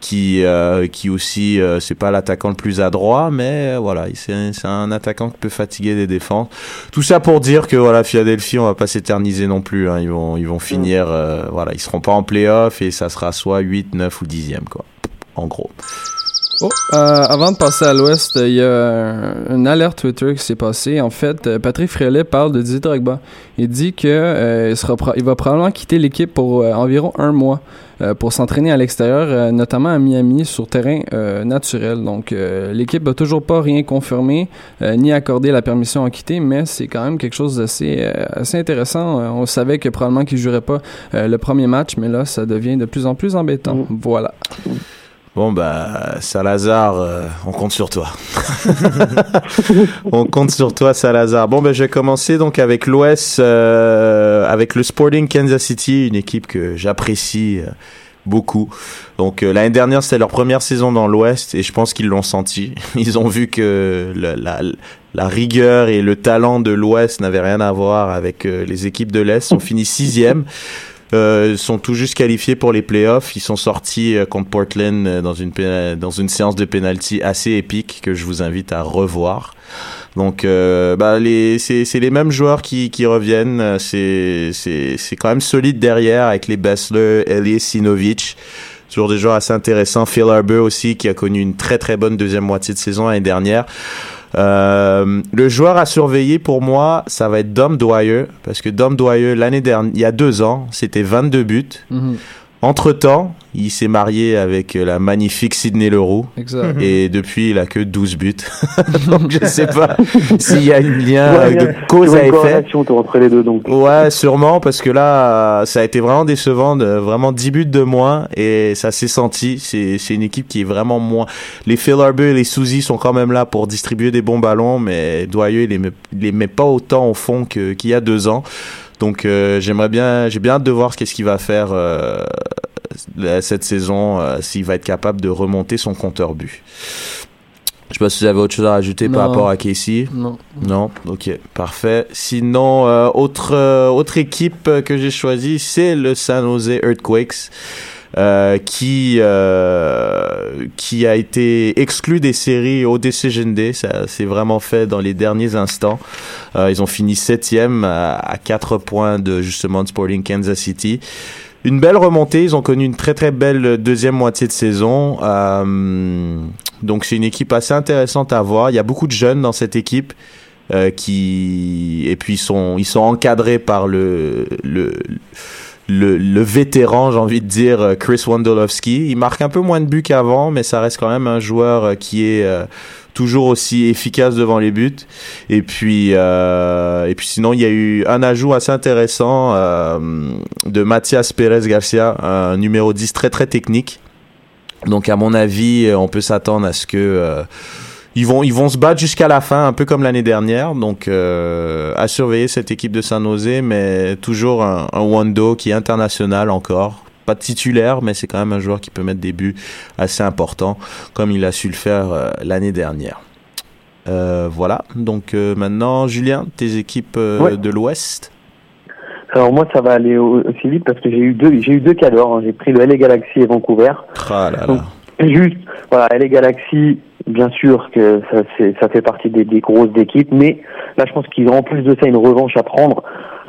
qui, euh, qui aussi, euh, c'est pas l'attaquant le plus adroit, mais euh, voilà, c'est un, c'est un attaquant qui peut fatiguer les défenses. Tout ça pour dire que voilà, Philadelphie, on va pas s'éterniser non plus. Hein. Ils vont, ils vont finir, euh, voilà, ils seront pas en playoff et ça sera soit 8, 9 ou 10e, quoi. En gros. Oh, euh, avant de passer à l'ouest, il y a un- une alerte Twitter qui s'est passée. En fait, Patrick Frélet parle de Didier Drogba. Il dit que euh, il, sera il va probablement quitter l'équipe pour euh, environ un mois pour s'entraîner à l'extérieur, euh, notamment à Miami sur terrain euh, naturel. Donc, euh, l'équipe n'a toujours pas rien confirmé euh, ni accordé la permission à quitter, mais c'est quand même quelque chose d'assez euh, assez intéressant. Euh, on savait que probablement qu'il jouerait pas euh, le premier match, mais là, ça devient de plus en plus embêtant. Voilà. Bon bah Salazar, euh, on compte sur toi. on compte sur toi Salazar. Bon ben je vais commencer donc avec l'Ouest, euh, avec le Sporting Kansas City, une équipe que j'apprécie euh, beaucoup. Donc l'année dernière c'était leur première saison dans l'Ouest et je pense qu'ils l'ont senti. Ils ont vu que la, la rigueur et le talent de l'Ouest n'avaient rien à voir avec les équipes de l'Est. Ils ont fini sixième. Euh, sont tout juste qualifiés pour les playoffs. Ils sont sortis euh, contre Portland euh, dans une dans une séance de penalty assez épique que je vous invite à revoir. Donc, euh, bah, c'est, les mêmes joueurs qui, qui reviennent. C'est, quand même solide derrière avec les Bessler, Elias Sinovic. Toujours des joueurs assez intéressants. Phil Arbor aussi, qui a connu une très très bonne deuxième moitié de saison l'année dernière. Euh, le joueur à surveiller pour moi, ça va être Dom Dwyer, parce que Dom Dwyer, l'année dernière, il y a deux ans, c'était 22 buts. Mhm. Entre-temps, il s'est marié avec euh, la magnifique Sydney Leroux. Exact. Et depuis, il a que 12 buts. donc, je sais pas s'il y a un lien Ouais, euh, de cause il y a à une effet. corrélation entre les deux, donc. Ouais, sûrement, parce que là, ça a été vraiment décevant, de, vraiment 10 buts de moins, et ça s'est senti. C'est, c'est une équipe qui est vraiment moins. Les Phil Arbor et les Suzy sont quand même là pour distribuer des bons ballons, mais Doyeux, il les met, il les met pas autant au fond que, qu'il y a deux ans. Donc, euh, j'aimerais bien, j'ai bien hâte de voir ce qu'est-ce qu'il va faire euh, cette saison, euh, s'il va être capable de remonter son compteur but. Je sais pas si vous avez autre chose à rajouter par rapport à Casey. Non. Non, ok, parfait. Sinon, euh, autre euh, autre équipe que j'ai choisie, c'est le San Jose Earthquakes, qui euh, qui a été exclu des séries au Decision Day. Ça s'est vraiment fait dans les derniers instants. Euh, ils ont fini septième à, à 4 points de justement de Sporting Kansas City. Une belle remontée, ils ont connu une très très belle deuxième moitié de saison. Euh, donc c'est une équipe assez intéressante à voir. Il y a beaucoup de jeunes dans cette équipe euh, qui et puis ils sont ils sont encadrés par le le le, le vétéran, j'ai envie de dire, euh, Chris Wondolowski. Il marque un peu moins de buts qu'avant, mais ça reste quand même un joueur euh, qui est euh, toujours aussi efficace devant les buts. Et puis, euh, et puis sinon, il y a eu un ajout assez intéressant euh, de Mathias Pérez Garcia, un numéro 10 très très technique. Donc à mon avis, on peut s'attendre à ce que ils vont ils vont se battre jusqu'à la fin, un peu comme l'année dernière. Donc à surveiller cette équipe de San Jose, mais toujours un, un Wando qui est international encore pas titulaire, mais c'est quand même un joueur qui peut mettre des buts assez importants, comme il a su le faire euh, l'année dernière. Euh, voilà, donc euh, maintenant, Julien, tes équipes de l'Ouest? Alors moi ça va aller aussi vite parce que j'ai eu deux j'ai eu deux cadors. Hein. J'ai pris le LA Galaxy et Vancouver. Ah là là. juste voilà LA Galaxy bien sûr que ça, ça fait partie des, des grosses équipes, mais là je pense qu'ils ont en plus de ça une revanche à prendre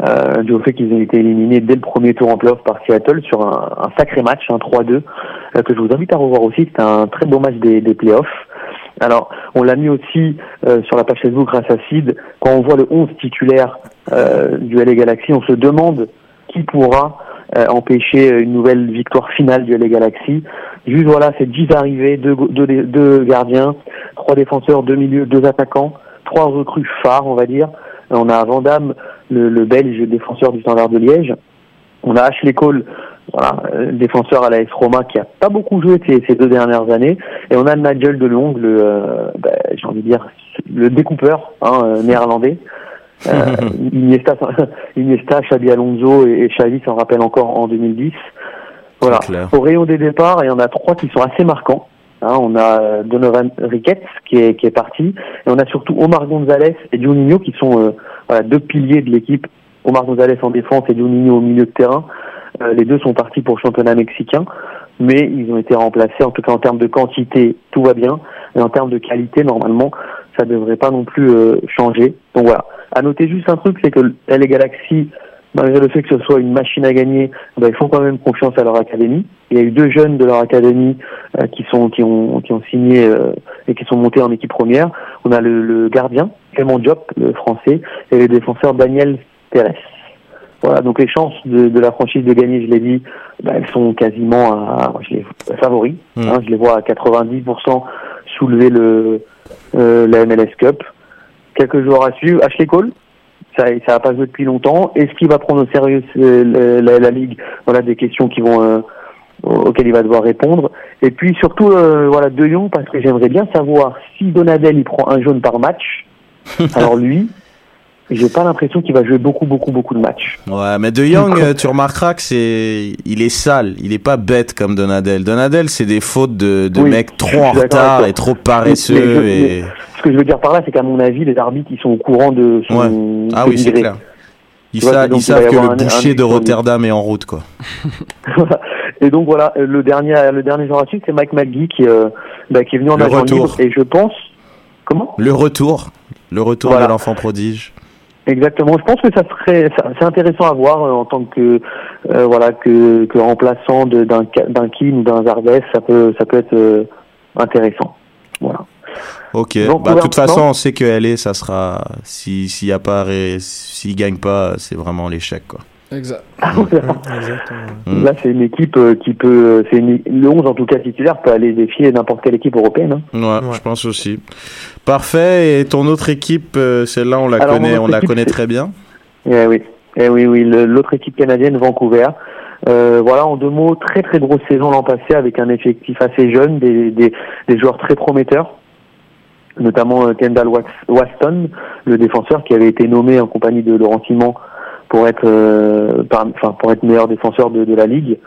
euh, du fait qu'ils ont été éliminés dès le premier tour en playoff par Seattle sur un, un sacré match, un 3-2, euh, que je vous invite à revoir aussi. C'était un très beau match des, des playoffs. Alors, on l'a mis aussi euh, sur la page Facebook grâce à Sid. Quand on voit le 11 titulaire euh, du LA Galaxy, on se demande qui pourra empêcher une nouvelle victoire finale du LA Galaxy. Juste voilà, c'est 10 arrivées, deux, gardiens, trois défenseurs, deux milieux, deux attaquants, trois recrues phares, on va dire. On a Vandam, le, belge défenseur du Standard de Liège. On a Ashley Cole, voilà, euh, défenseur à la S Roma qui a pas beaucoup joué ces, deux dernières années. Et on a Nigel de Long, le, euh, bah, j'ai envie de dire, le découpeur hein, euh, néerlandais. Euh, Iniesta, Iniesta, Xabi Alonso et, et Xavi s'en rappellent encore en 2010. Voilà. Au rayon des départs, il y en a trois qui sont assez marquants. Hein, on a Donovan Ricketts qui est, qui est parti, et on a surtout Omar Gonzalez et Juninho qui sont euh, voilà, deux piliers de l'équipe. Omar Gonzalez en défense et Juninho au milieu de terrain. Euh, les deux sont partis pour le championnat mexicain, mais ils ont été remplacés. En tout cas, en termes de quantité, tout va bien, et en termes de qualité, normalement, ça devrait pas non plus euh, changer. Donc voilà. À noter juste un truc, c'est que les Galaxy malgré le fait que ce soit une machine à gagner, ben, ils font quand même confiance à leur académie. Il y a eu deux jeunes de leur académie euh, qui sont qui ont qui ont signé euh, et qui sont montés en équipe première. On a le, le gardien Clément Diop, le français, et les défenseurs Daniel Pérez. Voilà, donc les chances de, de la franchise de gagner, je l'ai dit, ben, elles sont quasiment à, je les favoris. Mmh. Hein, je les vois à 90% soulever le euh, la MLS Cup. Quelques joueurs à suivre. Ashley Cole, ça ça a pas joué depuis longtemps. Est-ce qu'il va prendre au sérieux euh, la, la, ligue? Voilà des questions qui vont euh, auxquelles il va devoir répondre. Et puis surtout euh, voilà De Jong parce que j'aimerais bien savoir si Donadel il prend un jaune par match. alors lui, j'ai pas l'impression qu'il va jouer beaucoup, beaucoup, beaucoup de matchs. Ouais, mais De Jong, tu remarqueras que c'est, il est sale. Il est pas bête comme Donadel. Donadel, c'est des fautes de, de Oui, mecs trop en retard et trop paresseux Mais je- et. Ce que je veux dire par là, c'est qu'à mon avis, les arbitres, ils sont au courant de son Ouais. Ah oui, c'est clair. Ils, vois, sa- donc ils il savent que le un- boucher un de Rotterdam est en route, quoi. et donc voilà, le dernier, le dernier joueur à suivre, c'est Mike McGee qui, euh, bah, qui est venu en Le agent retour. libre. Et je pense, comment? Le retour. Le retour Voilà. de l'enfant prodige. Exactement. Je pense que ça serait, c'est intéressant à voir euh, en tant que, euh, voilà, que, que remplaçant de- d'un d'un ou d'un Zarbès, ça peut, ça peut être intéressant. Voilà. Ok. Donc, bah, de toute façon, on sait que LA, ça sera. Si, s'il y a pas, ré- s'il gagne pas, c'est vraiment l'échec, quoi. Exact. Exactement. Mm. Là, c'est une équipe euh, qui peut, euh, c'est une- le 11 en tout cas titulaire peut aller défier n'importe quelle équipe européenne. hein. Ouais, Ouais. je pense aussi. Parfait. Et ton autre équipe, euh, celle-là, on la Alors, connaît, on la équipe, connaît très bien. Eh oui, eh oui, oui. L'autre équipe canadienne, Vancouver. Euh, voilà, en deux mots, très très grosse saison l'an passé avec un effectif assez jeune, des, des, des joueurs très prometteurs, notamment euh, Kendall Waston, le défenseur qui avait été nommé en compagnie de Laurent Simon pour être, euh, enfin pour être meilleur défenseur de, la ligue.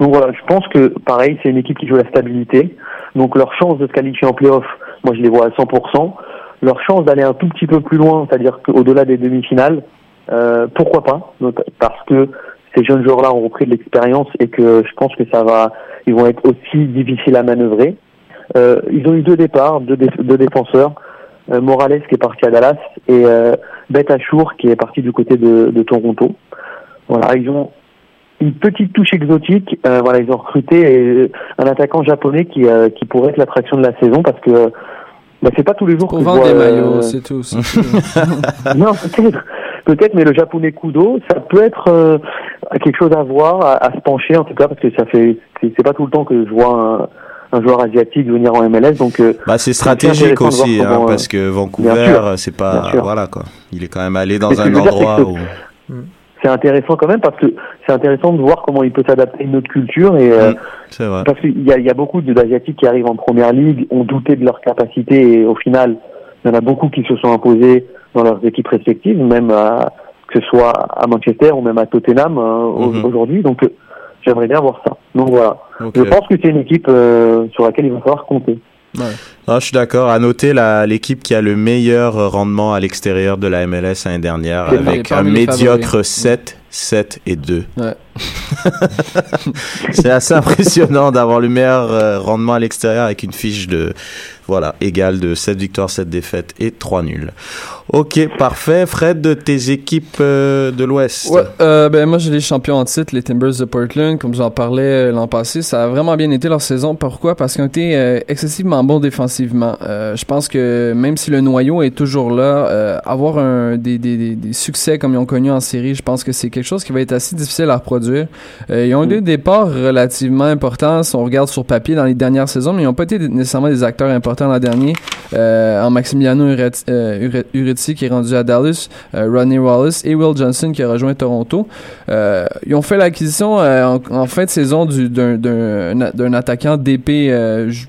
Donc voilà, je pense que pareil, c'est une équipe qui joue la stabilité. Donc leur chance de se qualifier en playoff, moi je les vois à 100%. Leur chance d'aller un tout petit peu plus loin, c'est-à-dire qu'au-delà des demi-finales, euh, pourquoi pas? Parce que ces jeunes joueurs-là ont repris de l'expérience et que je pense que ça va, ils vont être aussi difficiles à manœuvrer. Euh, ils ont eu deux départs, deux, dé- deux défenseurs, euh, Morales qui est parti à Dallas et euh, Beth Achour qui est parti du côté de, de Toronto. Voilà, ils ont une petite touche exotique. Euh, voilà, ils ont recruté un attaquant japonais qui, qui pourrait être l'attraction de la saison parce que bah, c'est pas tous les jours Pour que je vendre vois, des maillots, c'est tout. non, peut-être, peut-être, mais le japonais Kudo, ça peut être quelque chose à voir, à, à se pencher en tout cas, parce que ça fait, c'est pas tout le temps que je vois un, un joueur asiatique venir en MLS, donc euh, Bah, c'est stratégique aussi, hein, comment, parce que Vancouver, c'est pas, voilà quoi. Il est quand même allé dans Mais un dire, endroit c'est où. c'est intéressant quand même parce que c'est intéressant de voir comment il peut s'adapter à une autre culture et euh, Mm, vrai. parce qu'il y a, y a beaucoup d'asiatiques qui arrivent en première ligue, ont douté de leur capacité et au final, il y en a beaucoup qui se sont imposés dans leurs équipes respectives, même à, que ce soit à Manchester ou même à Tottenham hein, Mhm. aujourd'hui. Donc, euh, j'aimerais bien voir ça. Donc voilà. Je pense que c'est une équipe euh, sur laquelle il va falloir compter. Ah, je suis d'accord. À noter la- l'équipe qui a le meilleur rendement à l'extérieur de la MLS l'année dernière avec un médiocre favoris. 7, 7 et 2. Ouais. C'est assez impressionnant d'avoir le meilleur euh, rendement à l'extérieur avec une fiche de voilà, égale de 7 victoires, 7 défaites et 3 nuls. Ok, parfait. Fred, de tes équipes euh, de l'Ouest. Ouais, euh, ben moi j'ai les champions en titre, les Timbers de Portland, comme j'en parlais euh, l'an passé, ça a vraiment bien été leur saison. Pourquoi? Parce qu'ils ont été euh, excessivement bons défensivement. Je pense que même si le noyau est toujours là, avoir un des, des, des, succès comme ils ont connu en série, je pense que c'est quelque chose qui va être assez difficile à reproduire. Ils ont eu des départs relativement importants si on regarde sur papier dans les dernières saisons, mais ils n'ont pas été nécessairement des acteurs importants l'an dernier. En Maximiliano Ure- Qui est rendu à Dallas, euh, Rodney Wallace et Will Johnson qui a rejoint Toronto. Euh, ils ont fait l'acquisition euh, en, fin de saison du- d'un- attaquant Ju-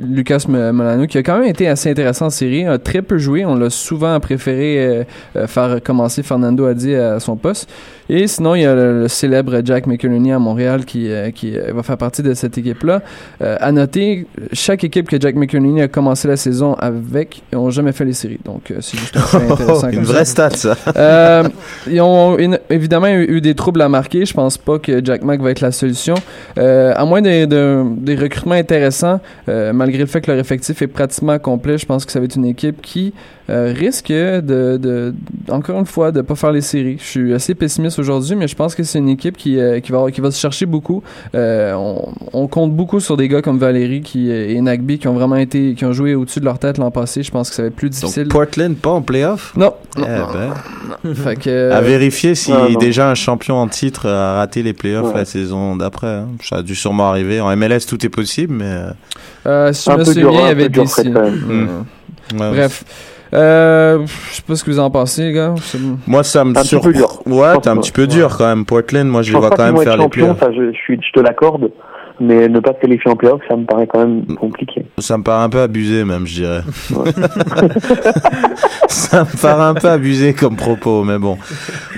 Lucas Molano, qui a quand même été assez intéressant en série, a très peu joué. On l'a souvent préféré faire commencer Fernando Adi à son poste. Et sinon, il y a le, célèbre Jack McInerney à Montréal qui, va faire partie de cette équipe-là. Euh, à noter, chaque équipe que Jack McInerney a commencé la saison avec n'ont jamais fait les séries. Donc, c'est juste intéressant. Une vraie stat, ça. Euh, ils ont une- évidemment eu, eu des troubles à marquer. Je pense pas que Jack Mack va être la solution. Euh, à moins des, de- des recrutements intéressants, euh, malgré le fait que leur effectif est pratiquement complet, je pense que ça va être une équipe qui risque de, de, encore une fois, de pas faire les séries. Je suis assez pessimiste aujourd'hui, mais je pense que c'est une équipe qui, euh, qui, va, qui va se chercher beaucoup. Euh, on, on compte beaucoup sur des gars comme Valérie qui, euh, et Nagby qui ont vraiment été, qui ont joué au-dessus de leur tête l'an passé. Je pense que ça va être plus difficile. Donc, Portland, pas en playoff? Non, Eh non, ben, non. Fait que, euh, À vérifier si Ah, déjà un champion en titre a raté les playoffs Ouais. la saison d'après. hein. Ça a dû sûrement arriver. En MLS, tout est possible, mais. euh, Euh, si je Un me peu souviens, dur, il y un avait peu dur, des. Euh, ouais. Bref. Euh, je sais pas ce que vous en pensez, les gars. Moi, ça me Un petit surprend. peu dur. Ouais, t'es un petit peu dur quand même. Portland, moi, je Je les vois quand même faire les playoffs. je, je te l'accorde. Mais ne pas se qualifier en playoff, ça me paraît quand même compliqué. Ça me paraît un peu abusé, même, je dirais. ça me paraît un peu abusé comme propos, mais bon.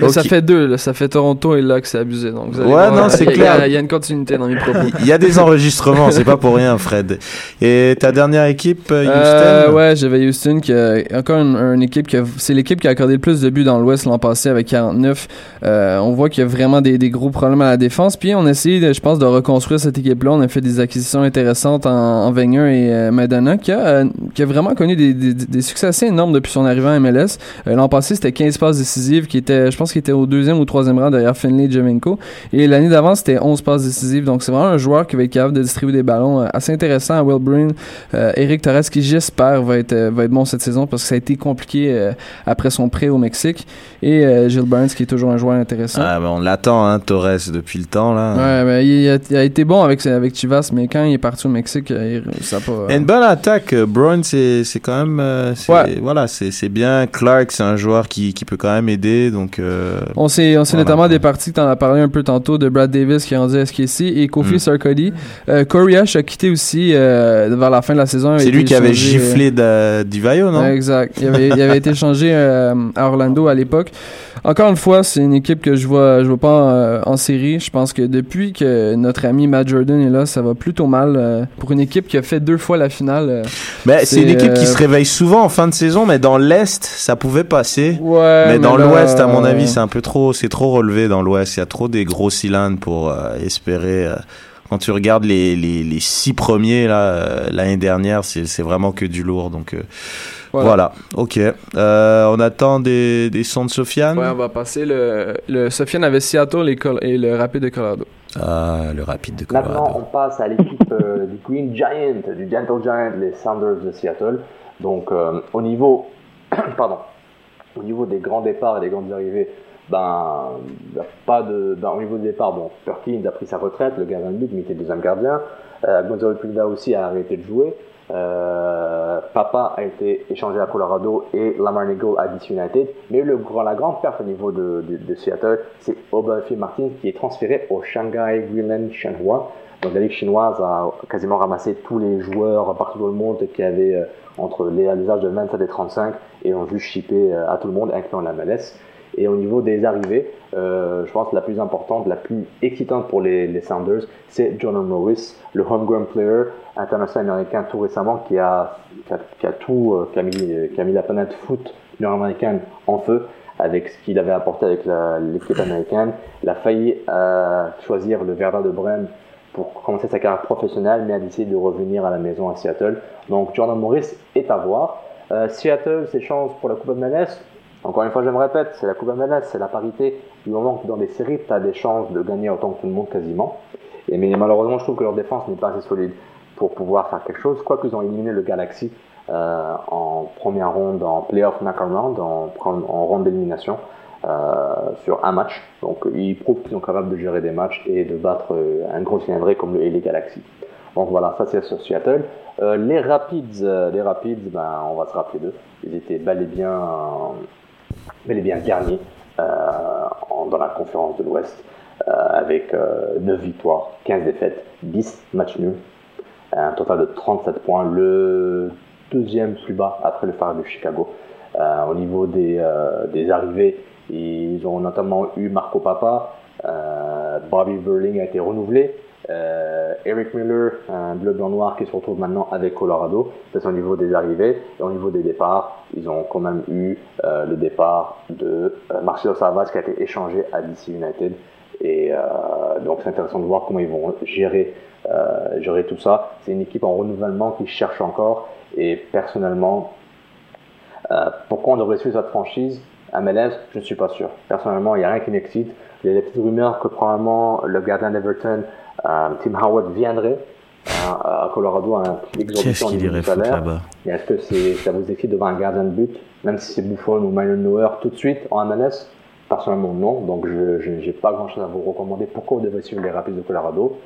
Mais Ça fait deux, là. Ça fait Toronto et là que c'est abusé. Donc vous allez Ouais, voir, non, a- c'est clair. Il y, a une continuité dans mes propos. Il y a des enregistrements, c'est pas pour rien, Fred. Et ta dernière équipe, euh, Houston? Euh, ouais, j'avais Houston qui a encore une, une équipe qui c'est l'équipe qui a accordé le plus de buts dans l'Ouest l'an passé avec 49. Euh, on voit qu'il y a vraiment des, des gros problèmes à la défense. Puis on a essayé, de, je pense, de reconstruire cette équipe-là. On a fait des acquisitions intéressantes en, en Wenger et euh, Madonna qui a, euh, qui a vraiment connu des, des, des succès assez énormes depuis son arrivée en MLS. Euh, l'an passé, c'était 15 passes décisives qui était, je pense qu'il était au deuxième ou troisième rang derrière Finlay et Jemenko. Et l'année d'avant, c'était 11 passes décisives. Donc c'est vraiment un joueur qui va être capable de distribuer des ballons euh, assez intéressant à Will Breen. Eric Torres qui j'espère va être va être bon cette saison parce que ça a été compliqué après son prêt au Mexique et Gilles Burns qui est toujours un joueur intéressant. Ah, ben, on l'attend, hein, Torres, depuis le temps, là. Ouais, ben, il, a, il a été bon avec avec Chivas mais quand il est parti au Mexique, euh, il, ça pas Et Une bonne attaque. euh, Brown, c'est quand même. euh, Ouais. Voilà, c'est bien. Clark, c'est un joueur qui, qui peut quand même aider. Donc, euh, On Voilà. notamment des parties, tu en as parlé un peu tantôt, de Brad Davis qui est rendu à SKC et Kofi Mm. Sarkodie. Euh, Corey Ash a quitté aussi euh, vers la fin de la saison. C'est lui qui avait euh, giflé Divayo, non? Exact. Il avait, il avait été changé euh, à Orlando à l'époque. Encore une fois, c'est une équipe que je vois, je vois pas euh, en série. Je pense que depuis que notre ami Matt Jordan est là, ça va plutôt mal euh, pour une équipe qui a fait deux fois la finale. euh. Mais c'est une équipe qui euh, se réveille souvent en fin de saison, mais dans l'Est, ça pouvait passer. Ouais, mais dans l'Ouest, à mon avis, c'est un peu trop, c'est trop relevé dans l'Ouest. Il y a trop des gros cylindres pour euh, espérer. euh, quand tu regardes les, les, les six premiers là l'année dernière, c'est c'est vraiment que du lourd. Donc euh, voilà. Voilà. ok. Euh, on attend des, des sons de Sofiane. Ouais, on va passer le, le Sofiane avait Seattle et, Col- et le Rapid de Colorado. Ah, le rapide de Maintenant, on passe à l'équipe euh, du Green Giant, du Gentle Giant, les Sounders de Seattle. Donc, euh, au niveau, pardon, au niveau des grands départs et des grandes arrivées, ben, pas de, ben, au niveau des départs, bon, Perkins a pris sa retraite, le gardien de but, mais il était deuxième gardien. Euh, Gonzalo Pineda aussi a arrêté de jouer. Euh, Papa a été échangé à Colorado et Lamar Nigel à DC United. Mais le, la grande perte au niveau de, Seattle, c'est Obafi Martin qui est transféré au Shanghai Greenland Shenhua. Donc la Ligue chinoise a quasiment ramassé tous les joueurs partout dans le monde qui avaient euh, entre les, les, âges de 27 et 35 et ont vu shipper euh, à tout le monde, incluant la MLS. Et au niveau des arrivées, euh, je pense la plus importante, la plus excitante pour les, Sounders, c'est John Morris, le homegrown player international américain tout récemment qui a, tout, euh, qui a, mis, la planète foot nord-américaine en feu avec ce qu'il avait apporté avec l'équipe américaine. Il a failli euh, choisir le Verdun de Brême pour commencer sa carrière professionnelle, mais a décidé de revenir à la maison à Seattle. Donc Jordan Morris est à voir. Seattle, ses chances pour la Coupe MLS, encore une fois, je me répète, c'est la Coupe MLS, c'est la parité. Du moment que dans des séries, tu as des chances de gagner autant que tout le monde quasiment. Et, mais malheureusement, je trouve que leur défense n'est pas assez solide pour pouvoir faire quelque chose. Quoique ils ont éliminé le Galaxy euh, en première ronde, en playoff knockout round, en, ronde d'élimination. Euh, sur un match. Donc ils prouvent qu'ils sont capables de gérer des matchs et de battre euh, un gros cylindré comme le les Galaxy. Donc voilà, ça c'est sur Seattle. Les Rapids, les Rapids, ben, on va se rappeler d'eux. Ils étaient bel et bien, bel et bien derniers en, dans la conférence de l'Ouest avec 9 victoires, 15 défaites, 10 matchs nuls, un total de 37 points, le deuxième plus bas après le Fire de Chicago. au niveau des, des arrivées, ils ont notamment eu Marco Papa, euh, Bobby Burling a été renouvelé, euh, Eric Miller, un bleu blanc noir qui se retrouve maintenant avec Colorado. C'est au niveau des arrivées et au niveau des départs, ils ont quand même eu euh, le départ de euh, Marcelo Salvas qui a été échangé à DC United. Et donc c'est intéressant de voir comment ils vont gérer, tout ça. C'est une équipe en renouvellement qui cherche encore. Et personnellement, pourquoi on aurait su cette franchise? À MLS, je ne suis pas sûr. Personnellement, il n'y a rien qui m'excite. Il y a des petites rumeurs que probablement le gardien d'Everton, Tim Howard, viendrait euh, à Colorado à un prix exorbitant du salaire. Et est-ce que c'est, ça vous excite devant un gardien de but, même si c'est Buffon ou Myron Neuer tout de suite en MLS Personnellement, non. Donc, je n'ai pas grand-chose à vous recommander. Pourquoi vous devez suivre les Rapids de Colorado?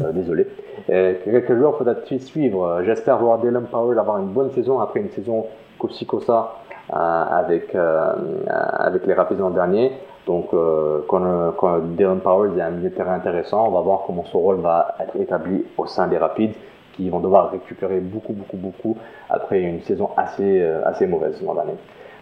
Euh, désolé. Et quelques joueurs faudra suivre. J'espère voir Dylan Powell avoir une bonne saison après une saison aussi ça euh, avec, euh, avec les Rapids l'an dernier. Donc, euh, quand, quand Dylan Powell est un milieu de terrain intéressant, on va voir comment son rôle va être établi au sein des Rapids, qui vont devoir récupérer beaucoup, beaucoup, beaucoup après une saison assez, assez mauvaise l'an dernier.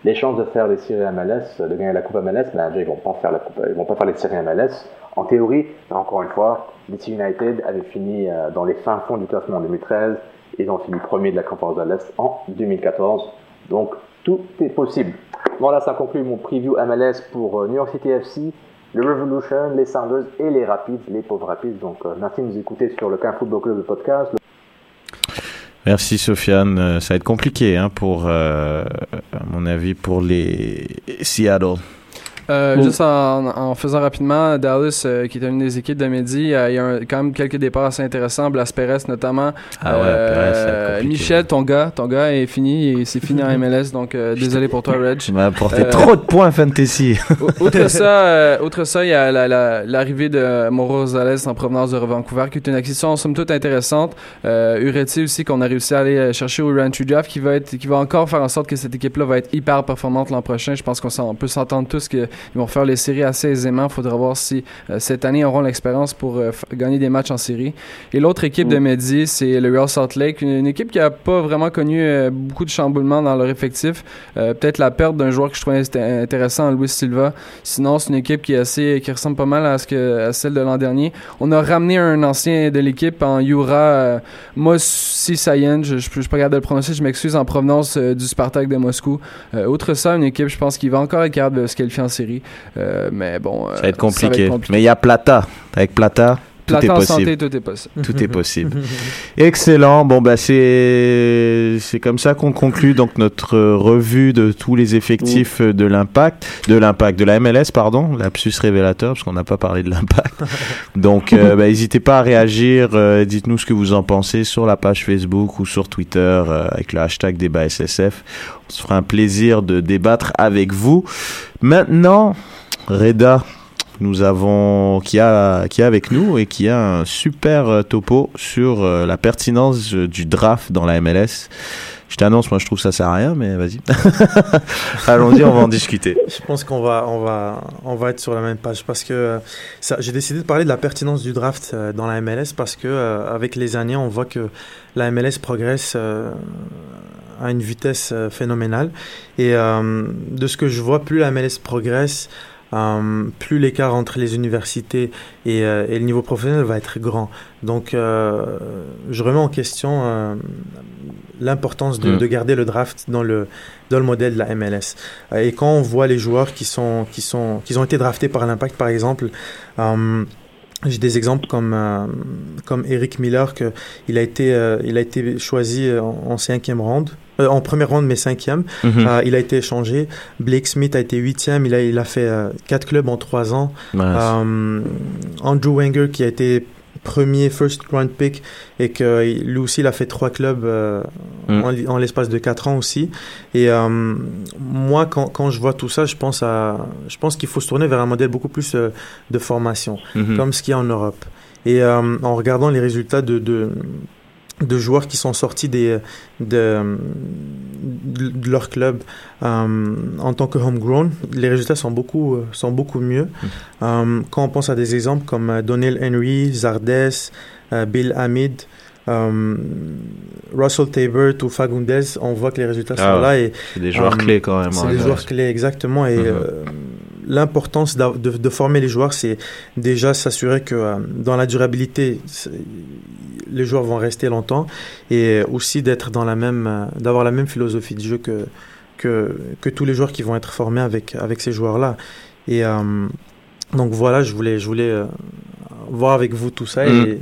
Les chances de faire les séries MLS, de gagner la Coupe MLS, ben, ils vont pas faire la coupe, ils vont pas faire les séries MLS. En théorie, encore une fois, DC United avait fini dans les fins fonds du classement en 2013. Ils ont fini premier de la Conférence de l'Est en 2014. Donc, tout est possible. Voilà, ça conclut mon preview MLS pour euh, New York City FC, le Revolution, les Sounders et les Rapids, les pauvres Rapids. Donc, euh, merci de nous écouter sur le Camp Football Club, le podcast. Merci Sofiane. Euh, ça va être compliqué hein, pour, à mon avis, pour les Seattle. Euh, Juste en, en, faisant rapidement, Dallas, euh, qui est une des équipes de Mehdi, euh, il y a un, quand même quelques départs assez intéressants. Blas Perez notamment. Ah ouais, Perez, Michel, ton gars, ton gars est fini et c'est fini en MLS, donc désolé pour toi, Reg. Tu m'as apporté trop de points fantasy. outre ça, outre ça, il y a l'arrivée la, de Mauro Rosales en provenance de Vancouver, qui est une acquisition somme toute intéressante. Uretti aussi qu'on a réussi à aller chercher au Rentry Draft, qui va être, qui va encore faire en sorte que cette équipe-là va être hyper performante l'an prochain. Je pense qu'on peut s'entendre tous que ils vont faire les séries assez aisément. Il faudra voir si euh, cette année ils auront l'expérience pour euh, gagner des matchs en série. Et l'autre équipe de Mehdi, c'est le Real Salt Lake, une, équipe qui n'a pas vraiment connu euh, beaucoup de chamboulements dans leur effectif. Peut-être la perte d'un joueur que je trouvais intéressant, Luis Silva. Sinon, c'est une équipe qui est assez, qui ressemble pas mal à, ce que, à celle de l'an dernier. On a ramené un ancien de l'équipe en Yura Mossi Sayen. Je ne suis pas capable de le prononcer, je m'excuse, en provenance du Spartak de Moscou. outre ça, une équipe, je pense, qui va encore être capable de se qualifier en série. Euh, mais bon. ça va être compliqué. Mais il y a Plata. Avec Plata. Tout est. Santé, tout est possible. Tout est possible. Excellent. Bon, bah, c'est, c'est comme ça qu'on conclut donc notre revue de tous les effectifs de l'impact, de l'impact, de la MLS, pardon, lapsus révélateur, parce qu'on n'a pas parlé de l'impact. donc, euh, bah, n'hésitez pas à réagir. Euh, dites-nous ce que vous en pensez sur la page Facebook ou sur Twitter avec le hashtag débat SSF. On se fera un plaisir de débattre avec vous. Maintenant, Reda, nous avons qui a qui est avec nous et qui a un super euh, topo sur euh, la pertinence euh, du draft dans la MLS. Je t'annonce, moi je trouve que ça sert à rien, mais vas-y. Allons-y, on va en discuter. Je pense qu'on va, on va, on va être sur la même page parce que j'ai décidé de parler de la pertinence du draft dans la MLS parce que avec les années, on voit que la MLS progresse à une vitesse euh, phénoménale et euh, de ce que je vois, plus la MLS progresse, euh, plus l'écart entre les universités et, euh, et le niveau professionnel va être grand. Donc, euh, je remets en question euh, l'importance de, Mm. de garder le draft dans le dans le modèle de la MLS. Et quand on voit les joueurs qui sont qui sont qui ont été draftés par l'Impact, par exemple. j'ai des exemples comme euh, comme Eric Miller que il a été euh, il a été choisi en, en cinquième ronde euh, en première ronde mais cinquième Mhm. euh, il a été échangé. Blake Smith a été huitième. Il a, il a fait euh, quatre clubs en trois ans. Andrew Wenger qui a été premier first round pick et que lui aussi il a fait trois clubs euh, Mm. en, en l'espace de quatre ans aussi. Et euh, moi quand, quand je vois tout ça, je pense à je pense qu'il faut se tourner vers un modèle beaucoup plus euh, de formation Mhm. comme ce qu'il y a en Europe. Et en regardant les résultats de, de, de joueurs qui sont sortis des, de, leur club euh, en tant que homegrown, les résultats sont beaucoup, euh, sont beaucoup mieux. Euh, quand on pense à des exemples comme Donnell Henry, Zardes, euh, Bill Hamid, Russell Tabert ou Fagundes, on voit que les résultats Ah sont là et C'est des joueurs clés quand même. c'est en des joueurs clés, exactement. Et euh, l'importance de, former les joueurs, c'est déjà s'assurer que euh, dans la durabilité, les joueurs vont rester longtemps et aussi d'être dans la même, euh, d'avoir la même philosophie de jeu que, que, tous les joueurs qui vont être formés avec, avec ces joueurs-là. Et euh, donc voilà, je voulais, je voulais voir avec vous tout ça. Et,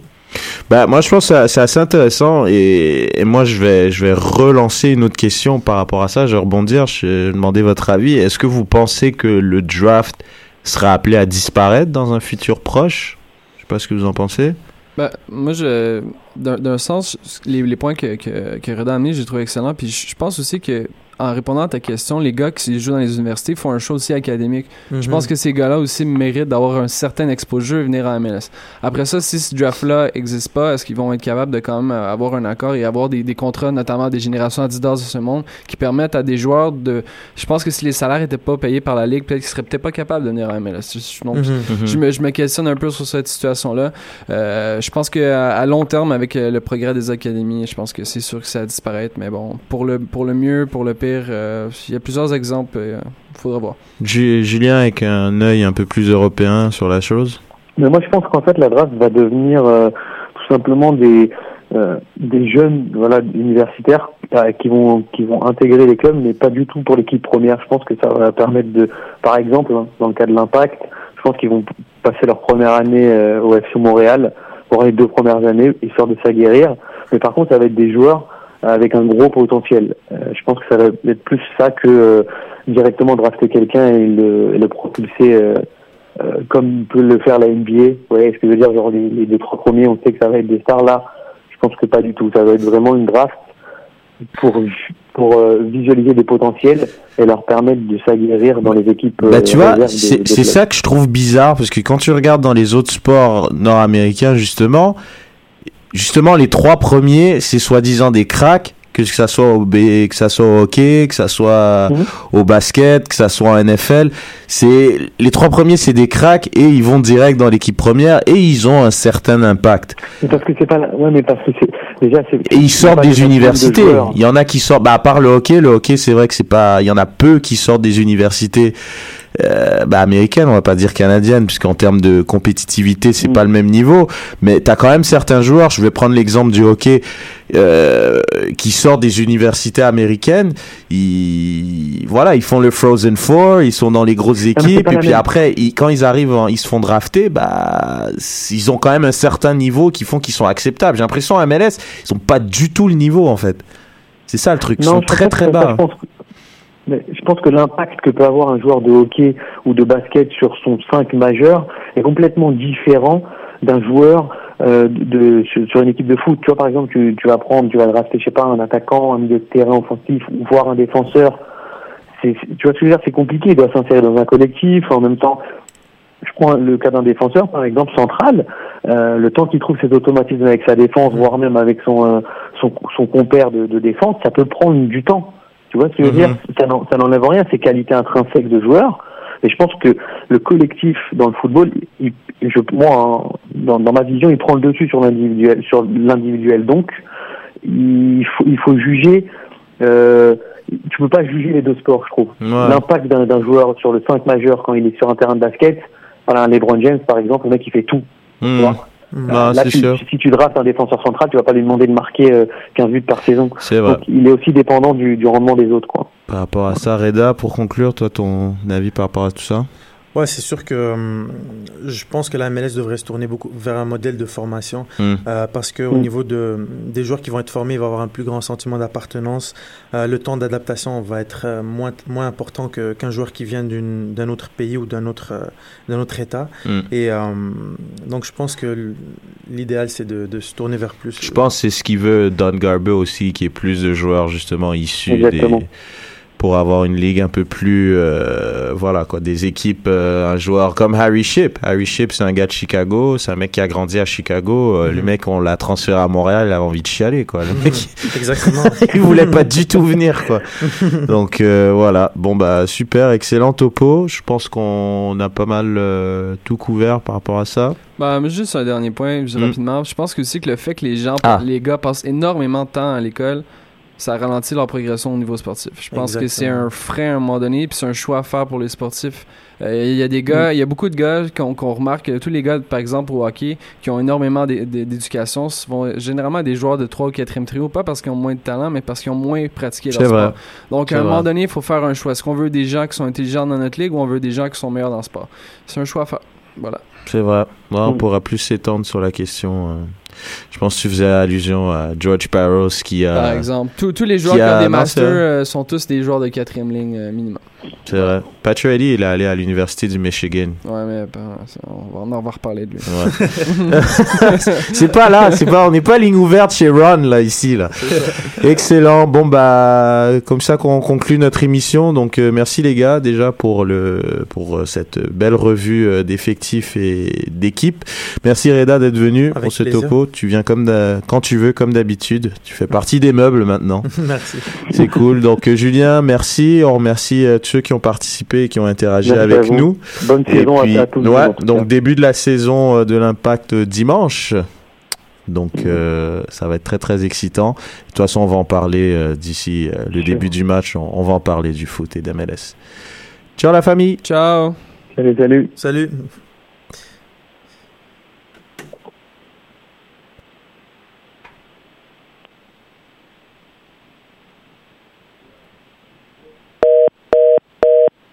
Bah, moi, je pense que c'est- assez intéressant et, moi, je vais, je vais relancer une autre question par rapport à ça. Je vais rebondir, je vais demander votre avis. Est-ce que vous pensez que le draft sera appelé à disparaître dans un futur proche? Je sais pas ce que vous en pensez. Ben, moi, d'un sens, les, points que, que, Reda a amenés, j'ai trouvé excellent. Puis je pense aussi que, en répondant à ta question, les gars qui jouent dans les universités font un show aussi académique. Je Mhm. pense que ces gars-là aussi méritent d'avoir un certain exposure et venir à MLS. Après ça, si ce draft-là n'existe pas, est-ce qu'ils vont être capables de quand même euh, avoir un accord et avoir des, des contrats, notamment des générations Adidas de ce monde, qui permettent à des joueurs de... Je pense que si les salaires n'étaient pas payés par la Ligue, peut-être qu'ils seraient peut-être pas capables de venir à MLS. Je- je- donc, Mhm. je me, je me questionne un peu sur cette situation-là. Euh, je pense qu'à à long terme, avec euh, le progrès des académies, je pense que c'est sûr que ça va disparaître. Mais bon, pour le, pour le mieux, pour le pire, euh, il y a plusieurs exemples. Il faudra voir. Ju- Julien, avec un œil un peu plus européen sur la chose? Mais moi, je pense qu'en fait, la draft va devenir euh, tout simplement des euh, des jeunes, voilà, universitaires euh, qui vont qui vont intégrer les clubs, mais pas du tout pour l'équipe première. Je pense que ça va permettre de, par exemple, hein, dans le cas de l'Impact, je pense qu'ils vont passer leur première année euh, au FC Montréal pour les deux premières années, histoire de s'aguerrir. Mais par contre, ça va être des joueurs avec un gros potentiel. Euh, je pense que ça va être plus ça que euh, directement drafter quelqu'un et le, et le propulser. euh, euh, comme peut le faire la NBA. Vous voyez ce que je veux dire Genre les, les deux trois premiers, on sait que ça va être des stars là. Je pense que pas du tout. Ça va être vraiment une draft pour pour euh, visualiser des potentiels et leur permettre de s'aguerrir dans les équipes. Bah, euh, tu vois, c'est ça que je trouve bizarre parce que quand tu regardes dans les autres sports nord-américains, justement, justement, les trois premiers, c'est soi-disant des cracks, que ça soit au B, que ça soit au hockey, que ça soit Mhm. au basket, que ça soit en NFL. C'est les trois premiers, c'est des cracks et ils vont direct dans l'équipe première et ils ont un certain impact. Mais parce que c'est pas. Ouais, mais parce que c'est déjà c'est. Et ils sortent des universités. de. Il y en a qui sortent, bah, à part le hockey, le hockey, c'est vrai que c'est pas, il y en a peu qui sortent des universités, euh, bah, américaines, on va pas dire canadiennes, puisqu'en termes de compétitivité, c'est Mm. pas le même niveau. Mais t'as quand même certains joueurs, je vais prendre l'exemple du hockey, euh, qui sortent des universités américaines. Ils, voilà, ils font le Frozen Four, ils sont dans les grosses Ah, équipes, et puis après, ils- quand ils arrivent, en- ils se font drafter, bah, ils ont quand même un certain niveau qui font qu'ils sont acceptables. J'ai l'impression MLS, ils ont pas du tout le niveau en fait. C'est ça le truc, ils sont très très ça, bas. Je pense, que- je pense que l'impact que peut avoir un joueur de hockey ou de basket sur son 5 majeur est complètement différent d'un joueur euh, de, sur, une équipe de foot. Tu vois, par exemple, tu, vas prendre, tu vas drafter, je sais pas, un attaquant, un milieu de terrain offensif, voire un défenseur. Tu vois ce que je veux dire? C'est compliqué. Il doit s'insérer dans un collectif. En même temps, je prends le cas d'un défenseur, par exemple, central, euh, le temps qu'il trouve ses automatismes avec sa défense, voire même avec son, euh, son, compère de défense, ça peut prendre du temps. Tu vois ce que je veux Mhm. dire? Ça n'en- Ça n'enlève rien, ses qualités intrinsèques de joueur. Et je pense que le collectif dans le football, il, je, moi, hein, dans, dans ma vision, il prend le dessus sur l'individuel. Sur l'individuel, donc, il faut, il faut juger. Euh, tu peux pas juger les deux sports, je trouve. Ouais. L'impact d'un joueur sur le 5 majeur quand il est sur un terrain de basket, voilà, un LeBron James par exemple, le mec il fait tout. Tu vois? Non, Là, c'est tu- sûr. si tu draftes un défenseur central, tu vas pas lui demander de marquer euh, 15 buts par saison. C'est vrai. Donc il est aussi dépendant du, du rendement des autres, quoi. Par rapport à ça, Reda, pour conclure, toi, ton avis par rapport à tout ça? Ouais, c'est sûr que hum, je pense que la MLS devrait se tourner beaucoup vers un modèle de formation Hmm. euh, parce que au Mm. niveau de, des joueurs qui vont être formés, il va avoir un plus grand sentiment d'appartenance. Euh, le temps d'adaptation va être euh, moins, moins important que- qu'un joueur qui vient d'une- d'un autre pays ou d'un autre, euh, d'un autre État. Hmm. Et euh, donc, je pense que l'idéal, c'est de, de se tourner vers plus. Je pense que c'est ce qu'il veut Don Garber aussi, qui est plus de joueurs justement issus Exactement. des pour avoir une ligue un peu plus euh, voilà quoi des équipes euh, un joueur comme Harry Ship Harry Ship c'est un gars de Chicago c'est un mec qui a grandi à Chicago Euh, le Mhm. mec on l'a transféré à Montréal il avait envie de chialer quoi le mec Exactement. il voulait pas du tout venir quoi donc euh, voilà bon bah super excellent topo je pense qu'on a pas mal euh, tout couvert par rapport à ça Bah, juste un dernier point, juste Mm. rapidement. Je pense que aussi que le fait que les gens, Ah. les gars passent énormément de temps à l'école, ça ralentit leur progression au niveau sportif. Je pense que c'est un frein à un moment donné, puis c'est un choix à faire pour les sportifs. Euh, Il y a des gars, il y a beaucoup de gars qu'on qu'on remarque, tous les gars, par exemple, au hockey, qui ont énormément d'é- d'é- d'éducation, vont généralement des joueurs de 3 ou 4e trio, pas parce qu'ils ont moins de talent, mais parce qu'ils ont moins pratiqué leur vrai. sport. Donc, à un vrai. moment donné, il faut faire un choix. Est-ce qu'on veut des gens qui sont intelligents dans notre ligue ou on veut des gens qui sont meilleurs dans le sport? C'est un choix à faire. Voilà. C'est vrai. On Mm. pourra plus s'étendre sur la question. euh. Je pense que tu faisais allusion à George Barrows qui a. Par exemple, tous tous les joueurs qui qui, a- ont des masters euh, sont tous des joueurs de quatrième ligne euh, minimum. C'est vrai. Patrick il est allé à l'université du Michigan. Ouais, mais ça, on, va, on va reparler de lui. Ouais. c'est pas là, c'est pas, on n'est pas ligne ouverte chez Ron là ici là. Excellent. Bon bah comme ça qu'on conclut notre émission. Donc euh, merci les gars déjà pour le pour euh, cette belle revue euh, d'effectifs et d'équipe. Merci Reda d'être venu Avec pour ce plaisir. topo. Tu viens comme quand tu veux comme d'habitude. Tu fais partie des meubles maintenant. Merci. C'est cool. Donc euh, Julien, merci. On remercie euh, tous ceux qui ont participé et qui ont interagi Merci avec nous. Bonne Et saison puis, à, à tous. ouais, donc début de la saison euh, de l'Impact dimanche. Donc euh, ça va être très très excitant. De toute façon, on va en parler euh, d'ici euh, le début du match. On, on va en parler du foot et d'MLS. Ciao la famille. Ciao! Salut, salut. Salut.